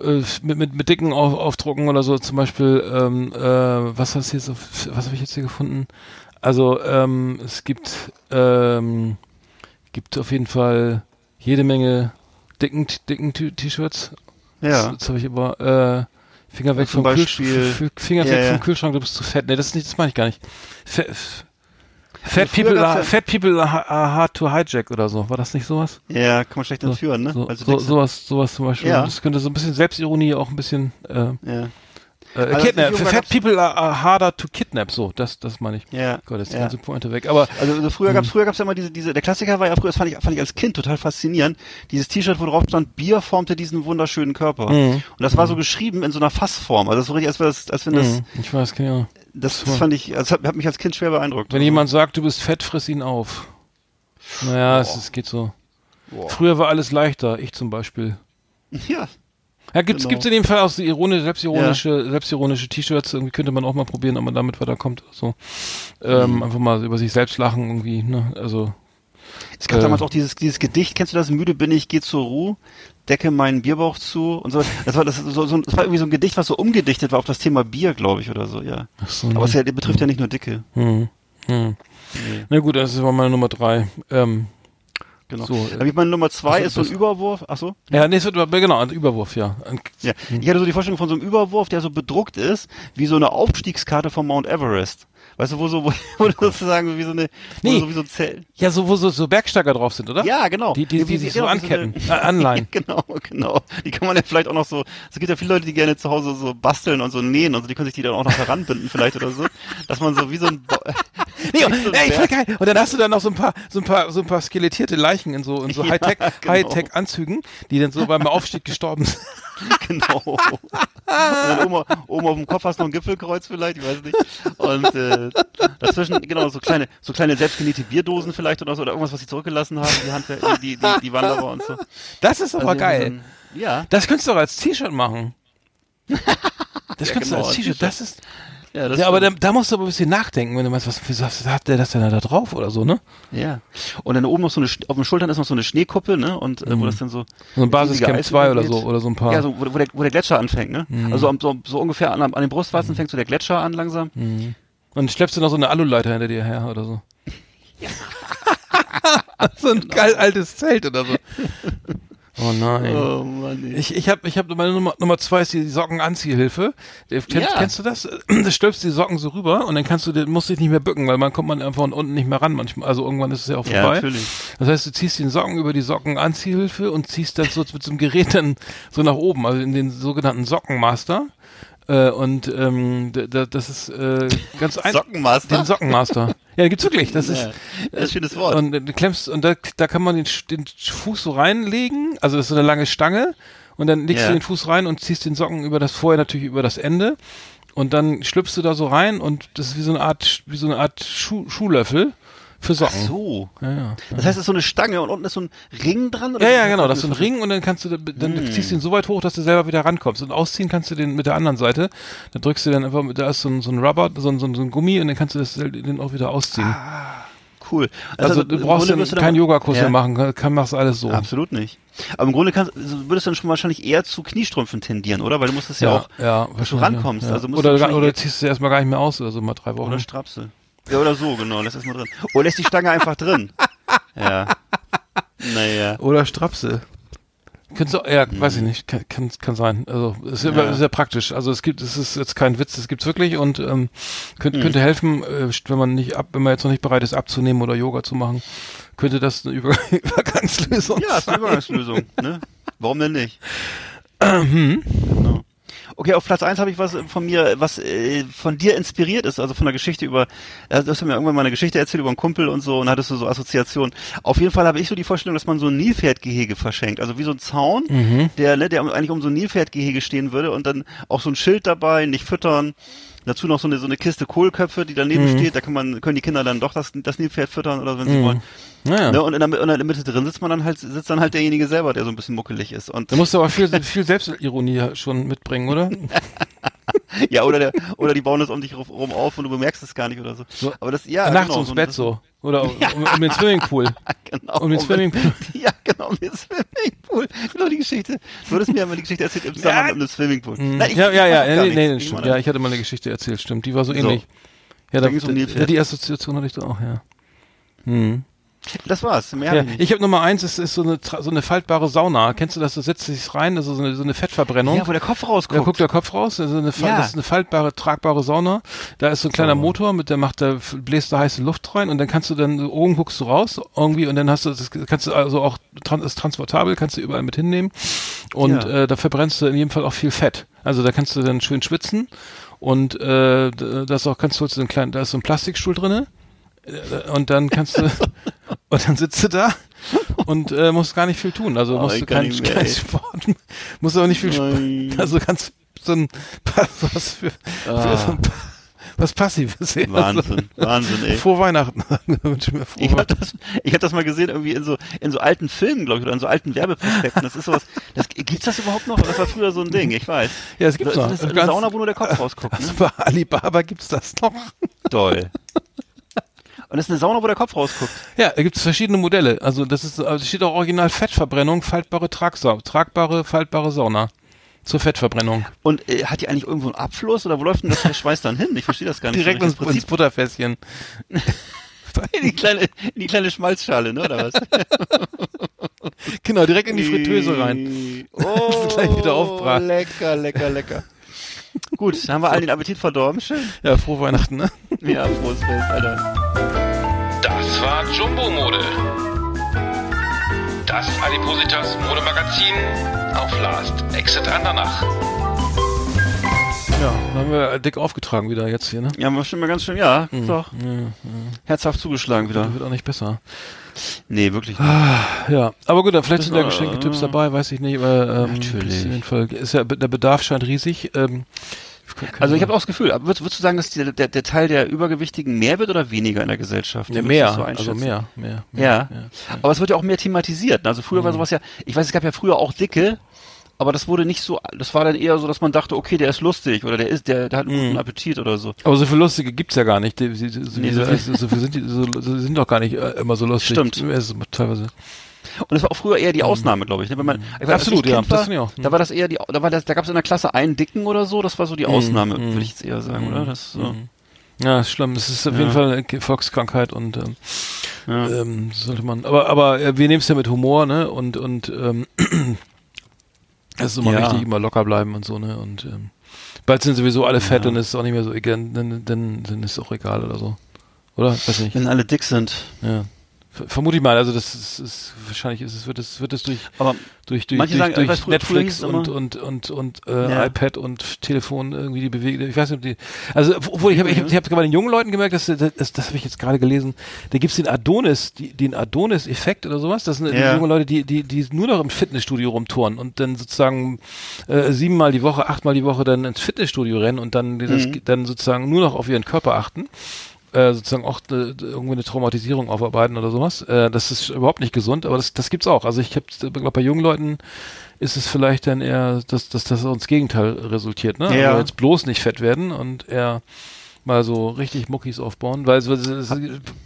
äh, mit, mit, mit dicken Auf, Aufdrucken oder so. Zum Beispiel, ähm, äh, was hast hier so, was habe ich jetzt hier gefunden? Also ähm, es gibt ähm, gibt auf jeden Fall jede Menge dicken dicken T-Shirts. Ja. Jetzt habe ich aber äh, Finger weg vom Beispiel- Kühlschrank. Finger Ja, weg ja. vom Kühlschrank, du bist zu fett. Nee, das ist nicht, das meine ich gar nicht. Fat, fat, people are, fat people are hard to hijack oder so. War das nicht sowas? Ja, kann man schlecht So, entführen, ne? so, sie so, sowas, sowas zum Beispiel. Ja. Das könnte so ein bisschen Selbstironie auch ein bisschen äh, Ja. Äh, das kidnap. Fat people are, are harder to kidnap. So, das, das meine ich. Ja. Gott, die ja. ganze Pointe weg. Aber Also, also früher gab's früher gab's ja immer diese diese der Klassiker war ja früher das fand ich fand ich als Kind total faszinierend dieses T-Shirt wo drauf stand Bier formte diesen wunderschönen Körper Mhm. und das war so geschrieben in so einer Fassform also so richtig als, das, als wenn das mh, ich weiß, Ahnung. das, das fand ich also hat, hat mich als Kind schwer beeindruckt Wenn jemand sagt, du bist fett, friss ihn auf. Naja, es, es geht so. Früher war alles leichter. Ich zum Beispiel. ja Ja, gibt's, Genau. gibt's in dem Fall auch so ironische, selbstironische, selbstironische T-Shirts. Irgendwie könnte man auch mal probieren, ob man damit weiterkommt. So. Ähm, Mhm. Einfach mal über sich selbst lachen irgendwie, ne? Also. es gab Äh. damals auch dieses dieses Gedicht kennst du das müde bin ich geh zur Ruhe decke meinen Bierbauch zu und so das war das so, so das war irgendwie so ein Gedicht was so umgedichtet war auf das Thema Bier glaube ich oder so ja Ach so, aber ne? es ja, betrifft ja nicht nur Dicke hm. Hm. Na gut, das war meine Nummer drei. Ähm, genau So, äh, Aber ich meine Nummer zwei also ist so ein Überwurf ach so ja, nee, es wird, genau, ein Überwurf, ja. Ein, Ja, ich hatte so die Vorstellung von so einem Überwurf, der so bedruckt ist, wie so eine Aufstiegskarte vom Mount Everest. Weißt du, wo so, wo, wo du sozusagen wie so eine, wo Nee. so wie so ein Zelt. ja, so, wo so, so Bergsteiger drauf sind, oder? Ja, genau. Die, die, die, Wie- sich genau, so wie so anketten, eine- äh, anleihen. genau, genau. Die kann man ja vielleicht auch noch so, es gibt ja viele Leute, die gerne zu Hause so basteln und so nähen und so, die können sich die dann auch noch heranbinden vielleicht oder so, dass man so wie so ein, Nee, ein ey, voll geil. Und dann hast du dann noch so ein paar, so ein paar, so ein paar skelettierte Leichen in so, in so Ja, Hightech, genau. Hightech-Anzügen, die dann so beim Aufstieg gestorben sind. genau. Und dann oben, oben auf dem Kopf hast du noch ein Gipfelkreuz vielleicht, ich weiß nicht. Und äh, dazwischen, genau, so kleine, so kleine selbstgenähte Bierdosen vielleicht oder so, oder irgendwas, was sie zurückgelassen haben, die Handwer die, die, die Wanderer und so. Das ist aber Also geil. ein- Ja, Das könntest du auch als T-Shirt machen. Das Ja, könntest genau, du als T-Shirt. das ist, ja, ja, aber da, da musst du aber ein bisschen nachdenken, wenn du meinst, was, was hat der das denn da drauf oder so, ne? ja. Und dann oben noch so eine, auf den Schultern ist noch so eine Schneekuppel, ne, und äh, wo das dann so, So ein Basiscamp Eis 2 oder so, oder so ein paar. ja, so, wo, wo, der, wo der Gletscher anfängt, ne? Also am- so, so ungefähr an, an den Brustwarzen fängt so der Gletscher an langsam. Und dann schleppst du noch so eine Aluleiter hinter dir her oder so. so ein geil altes Zelt oder so. Oh nein. Oh Mann. Ich, ich habe ich hab meine Nummer, Nummer zwei ist die Sockenanziehhilfe. Kennst, Ja. kennst du das? Du stülpst die Socken so rüber und dann kannst du, musst dich nicht mehr bücken, weil man kommt man einfach von unten nicht mehr ran manchmal. Also irgendwann ist es ja auch Ja, vorbei. natürlich. Das heißt, du ziehst den Socken über die Sockenanziehhilfe und ziehst dann so mit so einem Gerät dann so nach oben, also in den sogenannten Sockenmaster. Äh, und ähm, d- d- das ist äh, ganz einfach. Sockenmaster? Den Sockenmaster. Ja, gibt's wirklich. Das ist Ja, das ist ein schönes Wort. und äh, du klemmst und da, da kann man den, den Fuß so reinlegen, also das ist so eine lange Stange und dann legst Ja. du den Fuß rein und ziehst den Socken über das vorher natürlich über das Ende und dann schlüpfst du da so rein und das ist wie so eine Art wie so eine Art Schuh, Schuhlöffel für Ach Socken. so. Ja, ja. Das heißt, es ist so eine Stange und unten ist so ein Ring dran? oder Ja, ja, genau, das ist so ein Ring und dann kannst du, da- dann Hm. ziehst du ihn so weit hoch, dass du selber wieder rankommst. Und ausziehen kannst du den mit der anderen Seite. Da drückst du dann einfach, mit- da ist so ein, so ein Rubber, so ein, so ein, Gummi und dann kannst du das, den auch wieder ausziehen. cool. Also, du im brauchst dann du keinen Yogakurs ja, mehr machen, kann, machst alles so. Absolut nicht. Aber im Grunde kannst, also würdest du dann schon wahrscheinlich eher zu Kniestrümpfen tendieren, oder? Weil du musst es ja, auch, ja, dass du rankommst. Ja. Also musst oder, du oder ziehst du erstmal gar nicht mehr aus oder so mal drei Wochen. oder Strapse. Ja, oder so, genau. Lass erstmal drin. Oder lässt die Stange einfach drin. Ja. Naja. Oder Strapse. Könntest du, ja, weiß ich nicht, kann, kann, kann sein. Also ist ja. Ja. sehr praktisch. Also es gibt, es ist jetzt kein Witz, es gibt's wirklich und ähm, könnte, Mhm. könnte helfen, äh, wenn man nicht ab, wenn man jetzt noch nicht bereit ist abzunehmen oder Yoga zu machen, könnte das eine Über Übergangslösung Ja, ist eine sein. Übergangslösung, ne? Warum denn nicht? Mhm. Genau. Okay, auf Platz eins habe ich was von mir, was äh, von dir inspiriert ist, also von der Geschichte über, äh, du hast mir irgendwann mal eine Geschichte erzählt über einen Kumpel und so und hattest du so Assoziationen. Auf jeden Fall habe ich so die Vorstellung, dass man so ein Nilpferdgehege verschenkt, also wie so ein Zaun, Mhm. der, ne, der eigentlich um so ein Nilpferdgehege stehen würde und dann auch so ein Schild dabei, nicht füttern. Dazu noch so eine, so eine Kiste Kohlköpfe, die daneben Mhm. steht, da kann man, können die Kinder dann doch das, das Nilpferd füttern oder wenn sie wollen. Naja. Ne, und in der, in der Mitte drin sitzt man dann halt, sitzt dann halt derjenige selber, der so ein bisschen muckelig ist. Und Da musst du aber viel, viel Selbstironie schon mitbringen, oder? Ja, oder der, oder die bauen das um dich rum auf und du bemerkst es gar nicht oder so. So. Aber das, ja, Nachts genau, ums so Bett so. Oder um, um den Swimmingpool. Genau. Um den Swimmingpool. Ja, genau, um den Swimmingpool. Genau die Geschichte. Du hattest mir einmal die Geschichte erzählt im Zusammenhang mit dem Swimmingpool. Mhm. Nein, ich- ja, ja, ich ja, gar nee, nee, stimmt. mach Ja, ich hatte mal eine Geschichte erzählt, stimmt. Die war so So. ähnlich. Ja, Da da, um ja, die Assoziation hatte ich da auch, ja. Hm. Das war's. Mehr Ja, ich habe Nummer eins, es ist so eine, so eine faltbare Sauna. Kennst du das? Du setzt dich rein, also so eine, so eine Fettverbrennung. Ja, wo der Kopf Da rausguckt. guckt der Kopf raus, also eine, Ja. das ist eine faltbare, tragbare Sauna. Da ist so ein kleiner So. Motor, mit der macht da bläst da heiße Luft rein und dann kannst du dann oben guckst du raus irgendwie und dann hast du das kannst du also auch ist transportabel, kannst du überall mit hinnehmen und Ja. äh, da verbrennst du in jedem Fall auch viel Fett. Also da kannst du dann schön schwitzen und äh, das auch kannst du so einen kleinen, da ist so ein Plastikstuhl drinne und dann kannst du und dann sitzt du da und äh, musst gar nicht viel tun. Also Oh, musst ich du keinen kein. Sport, musst aber nicht viel Sport, also ganz so ein was für, für Ah. so ein, was passives. ey. Wahnsinn, Wahnsinn, Also, ey. frohe Weihnachten. Wünsche mir frohe Ich habe das, ich hab das mal gesehen irgendwie in so in so alten Filmen, glaube ich, oder in so alten Werbeprospekten. Das ist sowas. Das, gibt's das überhaupt noch? Das war früher so ein Ding. Ich weiß. Ja, es gibt's das noch. ist eine Sauna, wo nur der Kopf rausguckt. Also Ne? bei Alibaba gibt's das noch. Toll. Und das ist eine Sauna, wo der Kopf rausguckt. Ja, da gibt's verschiedene Modelle. Also das ist, also steht auch original Fettverbrennung, faltbare Tragsau tragbare, faltbare Sauna. Zur Fettverbrennung. Und äh, hat die eigentlich irgendwo einen Abfluss oder wo läuft denn das der Schweiß dann hin? Ich verstehe das gar nicht. Direkt ins, ins Butterfässchen. in die kleine, in die kleine Schmalzschale, ne, oder was? Genau, direkt in die Fritteuse rein. Oh, Gleich wieder aufbraten. lecker, lecker, lecker. Gut, dann haben wir allen den Appetit verdorben. Schön. Ja, frohe Weihnachten, ne? Ja, frohes Fest, Alter. Das war Jumbo Mode. Das Adipositas Modemagazin auf Last Exit Andernach. Ja, dann haben wir dick aufgetragen wieder jetzt hier, ne? Ja, war schon mal ganz schön, ja, Mhm. doch. Herzhaft zugeschlagen wieder. Das wird auch nicht besser. Nee, wirklich nicht. Ja, aber gut, dann vielleicht sind da Geschenketipps dabei, weiß ich nicht, aber ähm, Natürlich. Auf jeden Fall ist ja der Bedarf scheint riesig. Ähm, Also ich habe auch das Gefühl, würdest, würdest du sagen, dass die, der, der Teil der Übergewichtigen mehr wird oder weniger in der Gesellschaft? ja, mehr, so also einschätzen? mehr, mehr, mehr. Ja. Aber es wird ja auch mehr thematisiert. Also früher Mhm. war sowas ja, ich weiß, es gab ja früher auch Dicke, aber das wurde nicht so, das war dann eher so, dass man dachte, okay, der ist lustig oder der ist, der, der hat einen Mhm. guten Appetit oder so. Aber so viel Lustige gibt's ja gar nicht. Die, die, die, so, Nee, so, so so, so, viel sind die, so, so, sind doch gar nicht äh, immer so lustig. Stimmt. Es teilweise. Und das war auch früher eher die Ausnahme, glaube ich. Ne? Wenn man, ich weiß, Mhm. Absolut, ich ja, das war, ich auch. Da war das eher die, da war das, da gab es in der Klasse einen Dicken oder so, das war so die Mhm. Ausnahme, Mhm. würde ich jetzt eher sagen, oder? Das, so. Ja, ist schlimm. Das ist auf Ja. jeden Fall eine Volkskrankheit und ähm, Ja. ähm, sollte man. Aber aber wir nehmen es ja mit Humor, ne? Und und ähm, es ist immer Ja. wichtig, immer locker bleiben und so, ne? Und ähm, bald sind sowieso alle fett und es ist auch nicht mehr so egal, dann, dann, dann ist es auch egal oder so. Oder? Weiß nicht. Wenn alle dick sind. Ja. Ver- Vermute ich mal, also das ist, ist wahrscheinlich ist es, wird es, wird es durch, Aber durch, durch, durch, sagen, durch Netflix und, immer- und, und, und, äh, Ja. iPad und Telefon irgendwie die Bewegung, ich weiß nicht, ob die, also, obwohl ich habe, ich habe, ich habe bei den jungen Leuten gemerkt, dass, das, das, das habe ich jetzt gerade gelesen, da gibt's den Adonis, die, den Adonis-Effekt oder sowas, das sind Ja. junge Leute, die, die, die nur noch im Fitnessstudio rumtouren und dann sozusagen, äh, siebenmal die Woche, achtmal die Woche dann ins Fitnessstudio rennen und dann, das, Mhm. dann sozusagen nur noch auf ihren Körper achten äh, sozusagen auch äh, irgendwie eine Traumatisierung aufarbeiten oder sowas. Äh, das ist überhaupt nicht gesund, aber das, das gibt's auch. Also ich glaube, bei jungen Leuten ist es vielleicht dann eher, dass, dass das ins Gegenteil resultiert, ne? Ja. Also jetzt bloß nicht fett werden und eher mal so richtig Muckis aufbauen, weil es, es, es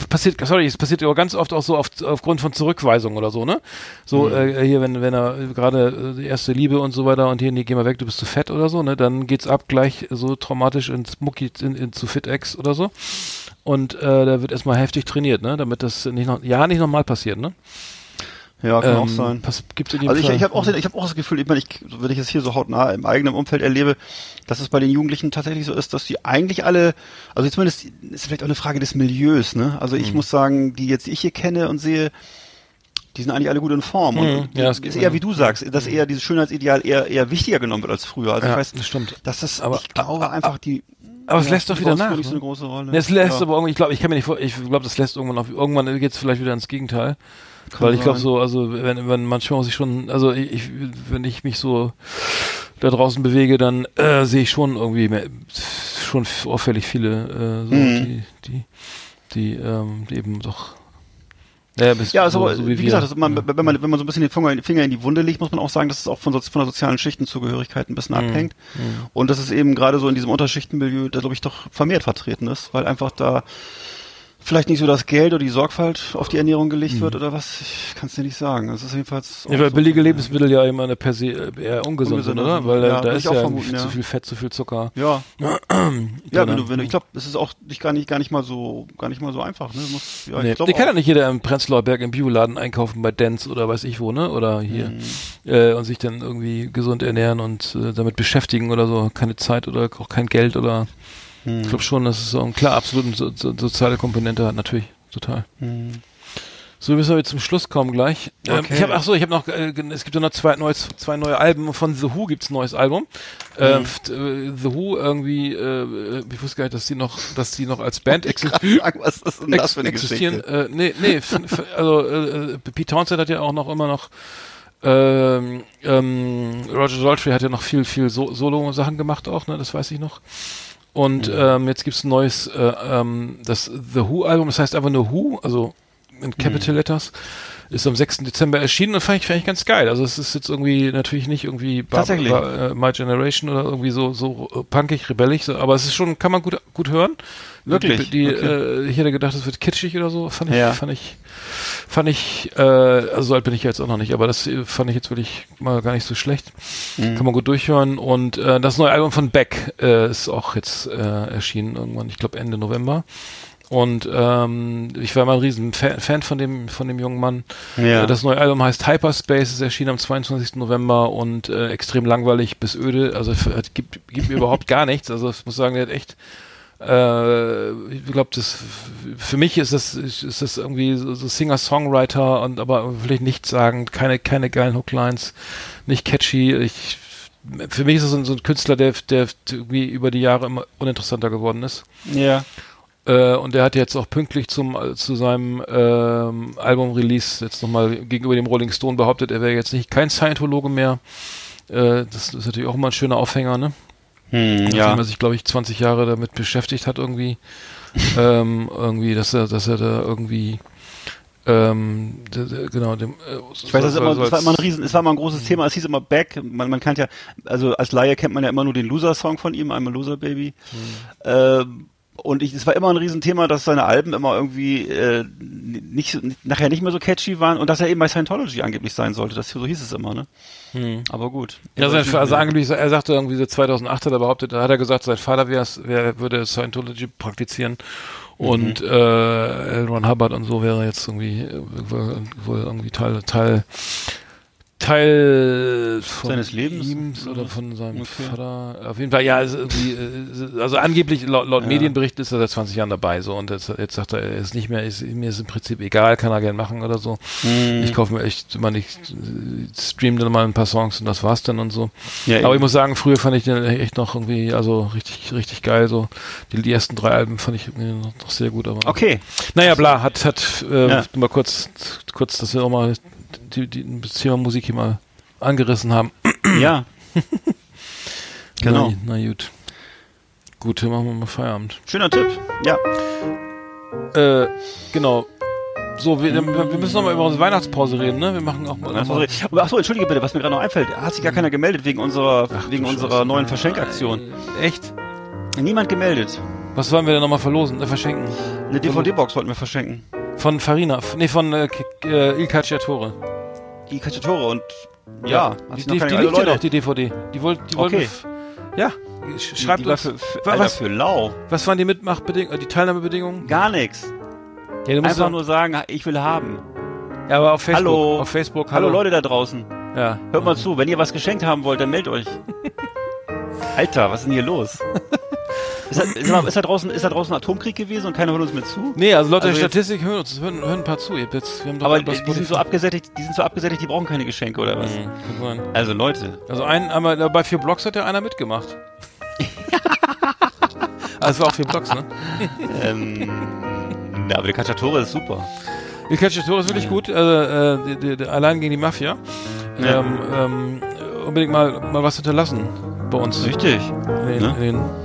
passiert, sorry, es passiert aber ganz oft auch so auf, aufgrund von Zurückweisung oder so, ne? So Mhm. äh, hier, wenn wenn er gerade äh, die erste Liebe und so weiter und hier, nee, geh mal weg, du bist zu fett oder so, ne? Dann geht's ab gleich so traumatisch ins Mucki, in, in zu Fit-Ex oder so. Und äh, da wird erstmal heftig trainiert, ne? Damit das nicht noch, ja, nicht nochmal passiert, ne? Ja, kann auch Ähm, sein. Pass, gibt's in jedem Also ich, Fall. ich habe auch, den- ich hab auch das Gefühl, ich meine, ich, wenn ich es hier so hautnah im eigenen Umfeld erlebe, dass es bei den Jugendlichen tatsächlich so ist, dass die eigentlich alle, also zumindest ist vielleicht auch eine Frage des Milieus, ne? Also Mhm. ich muss sagen, die jetzt ich hier kenne und sehe, die sind eigentlich alle gut in Form. Und Mhm. und Ja, das ist eher wie du sagst, dass eher dieses Schönheitsideal eher, eher wichtiger genommen wird als früher. Also Ja, ich weiß, das stimmt. dass das, Aber- ich glaube einfach die, aber es ja, lässt doch wieder nach. nicht so ne? eine große Rolle. Es lässt Ja. aber irgendwie, ich glaube, ich kann mir nicht vor, ich glaube, das lässt irgendwann auf, irgendwann geht's vielleicht wieder ins Gegenteil. Kann Weil ich glaube so, also wenn, wenn manchmal muss ich schon, also ich, wenn ich mich so da draußen bewege, dann äh, sehe ich schon irgendwie mehr, schon auffällig viele, äh, so, Mhm. die, die, die, ähm, die eben doch. Ja, Ja, also so, so wie, wir. gesagt, das, man, ja. wenn man wenn man so ein bisschen den Finger, in die Wunde legt, muss man auch sagen, dass es auch von, so- von der sozialen Schichtenzugehörigkeit ein bisschen Mhm. abhängt und dass es eben gerade so in diesem Unterschichtenmilieu, da glaube ich doch vermehrt vertreten ist, weil einfach da vielleicht nicht so das Geld oder die Sorgfalt auf die Ernährung gelegt wird oder was, ich kann es dir nicht sagen. Es ist jedenfalls Mhm. Ja, weil so. billige Lebensmittel ja immer eine per se äh, eher ungesund sind, oder? Weil Ja, da ist ja vermuten, zu viel Fett, zu viel Zucker. Ja, ja, drin. wenn du, wenn du, ich glaube, es ist auch nicht gar nicht gar nicht mal so gar nicht mal so einfach, ne? Muss, ja, Nee, ich glaub die kann ja nicht jeder im Prenzlauer Berg im Bioladen einkaufen bei Dents oder weiß ich wo, ne? Oder hier Mhm. äh, und sich dann irgendwie gesund ernähren und äh, damit beschäftigen oder so. Keine Zeit oder auch kein Geld oder Mhm. ich glaube schon, dass es so ein klar absolut so, so, soziale Komponente hat, natürlich, total. Mhm. So müssen wir jetzt zum Schluss kommen gleich. Ähm, Okay. ich habe ach so, ich habe noch äh, es gibt ja noch zwei neues, zwei neue Alben von The Who gibt's ein neues Album. Ähm, Mhm. äh, The Who irgendwie äh, ich wusste gar nicht, dass die noch dass die noch als Band existieren. Sagen, was ist denn das für eine existieren. Geschichte? Äh, nee, nee, also äh, äh, Pete Townsend hat ja auch noch immer noch ähm, ähm, Roger Daltrey hat ja noch viel, viel so Solo-Sachen gemacht auch, ne, das weiß ich noch. Und ähm, jetzt gibt's ein neues, äh, ähm, das The Who-Album, das heißt einfach nur Who, also in Capital Letters, ist am 6. Dezember erschienen und fand ich, fand ich ganz geil. Also es ist jetzt irgendwie natürlich nicht irgendwie Bar-. Bar- äh, My Generation oder irgendwie so so äh, punkig, rebellig, so, aber es ist schon, kann man gut gut hören. Wirklich? Die, die Okay. äh, ich hätte gedacht, es wird kitschig oder so. Fand ich, Ja. fand ich, fand ich, äh, also so alt bin ich jetzt auch noch nicht, aber das äh, fand ich jetzt wirklich mal gar nicht so schlecht. Mhm. Kann man gut durchhören. Und äh, das neue Album von Beck äh, ist auch jetzt äh, erschienen irgendwann, ich glaube Ende November. Und ähm, ich war mal ein riesen Fan, Fan von dem von dem jungen Mann. Ja. Äh, Das neue Album heißt Hyperspace, ist erschienen am 22. November und äh, extrem langweilig bis öde. Also hat, gibt, gibt mir überhaupt gar nichts. Also ich muss sagen, der hat echt äh, ich glaube, das für mich ist das ist das irgendwie so, so Singer-Songwriter und aber vielleicht nichts sagen, keine keine geilen Hooklines, nicht catchy. Ich für mich ist es so ein, so ein Künstler, der der irgendwie über die Jahre immer uninteressanter geworden ist. Ja. Äh, und der hat jetzt auch pünktlich zum zu seinem ähm, Album-Release jetzt nochmal gegenüber dem Rolling Stone behauptet, er wäre jetzt nicht kein Scientologe mehr. Äh, das ist natürlich auch immer ein schöner Aufhänger, ne? Hm, Nachdem ja. er sich, glaube ich, 20 Jahre damit beschäftigt hat, irgendwie. ähm, irgendwie, dass er, dass er da irgendwie ähm, genau, dem, äh, Ich weiß, das, ist immer, das war immer ein Riesen, es war immer ein großes Thema, es hieß immer Back, man, man kennt ja, also als Laie kennt man ja immer nur den Loser-Song von ihm, I'm a Loser Baby. Ähm, und ich, es war immer ein Riesenthema, dass seine Alben immer irgendwie äh, nicht, nachher nicht mehr so catchy waren und dass er eben bei Scientology angeblich sein sollte. Das, so hieß es immer, ne? Aber gut. Ja, sein, also angeblich, er sagte irgendwie so 2008 hat er behauptet, da hat er gesagt, sein Vater wär, würde Scientology praktizieren und Mhm. äh. Ron Hubbard und so wäre jetzt irgendwie äh, wohl, wohl irgendwie Teil Teil Teil von Seines Lebens? ihm oder von seinem Okay. Vater. Auf jeden Fall, ja, äh, also angeblich laut, laut Ja. Medienberichten ist er seit 20 Jahren dabei so und jetzt, jetzt sagt er, er ist nicht mehr, ist, mir ist im Prinzip egal, kann er gern machen oder so. Mhm. Ich kaufe mir echt immer nicht, stream dann mal ein paar Songs und das war's dann und so. Ja, Aber eben. ich muss sagen, früher fand ich den echt noch irgendwie, also richtig, richtig geil. So die, die ersten drei Alben fand ich noch, noch sehr gut. Aber Okay. naja, bla, hat, hat äh, Ja. mal kurz, kurz, dass wir auch mal die, die, das Thema Musik hier mal angerissen haben. Ja. genau. Na, na gut. Gut, dann machen wir mal Feierabend. Schöner Tipp. Ja. Äh, genau. So, wir, wir müssen noch mal über unsere Weihnachtspause reden, ne? Wir machen auch mal. Ach so, aber ach so, entschuldige bitte, was mir gerade noch einfällt. Hat sich gar keiner gemeldet wegen unserer, Ach, wegen unserer Scheiße. neuen Verschenkaktion. Echt? Niemand gemeldet. Was wollen wir denn nochmal verlosen, äh, verschenken? Eine DVD-Box wollten wir verschenken. Von Farina, nee, von äh, äh, Il Cacciatore. Die Cacciatore und ja, hat die, die, die liegt ja noch, die DVD. Die, wollt, die wollten Okay. Ja, sch- Die- schreibt die war uns. für, für, Alter, was, für lau. was waren die Mitmachbedingungen, die Teilnahmebedingungen? Gar nichts. Ja, du musst Einfach nur sagen, ich will haben. ja, aber auf Facebook. Hallo. Auf Facebook, Hallo hallo. Leute da draußen. Ja. Hört mal zu, wenn ihr was geschenkt haben wollt, dann meldet euch. Alter, was ist denn hier los? Ist da, ist, da, ist, da draußen, ist da draußen Atomkrieg gewesen und keiner hört uns mehr zu? Nee, also laut Also der Statistik hören uns hören, hören ein paar zu. Jetzt, wir haben doch Aber die, die sind so abgesättigt, die sind so abgesättigt, die brauchen keine Geschenke oder was? Mhm, kann sein. Also Leute, Also ein, einmal bei vier Blocks hat ja einer mitgemacht. also es war auch vier Blocks, ne? ähm, ja, aber die Cacciatore ist super. Il Cacciatore ist wirklich gut, äh, äh, die, die, die, allein gegen die Mafia. Ja. Ähm, ähm, unbedingt mal, mal was hinterlassen bei uns Richtig. in den, ne? in den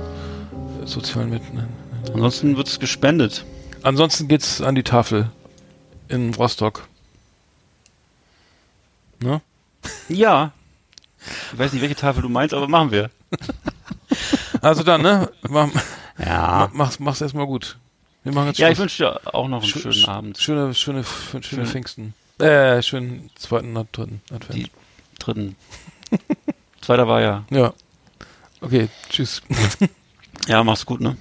sozialen Medien. Ansonsten wird es gespendet. Ansonsten geht's an die Tafel in Rostock. Ne? Ja. Ich weiß nicht, welche Tafel du meinst, aber machen wir. Also dann, ne? Mach, Ja. mach's, mach's erstmal gut. Wir machen jetzt Ja, ich wünsche dir auch noch einen Sch- schönen sch- Abend. Schöne, schöne, schöne, schöne Schön. Pfingsten. Äh, schönen zweiten, dritten Advent. Die- Dritten. Zweiter war ja. Ja. Okay, tschüss. Ja, mach's gut, ne?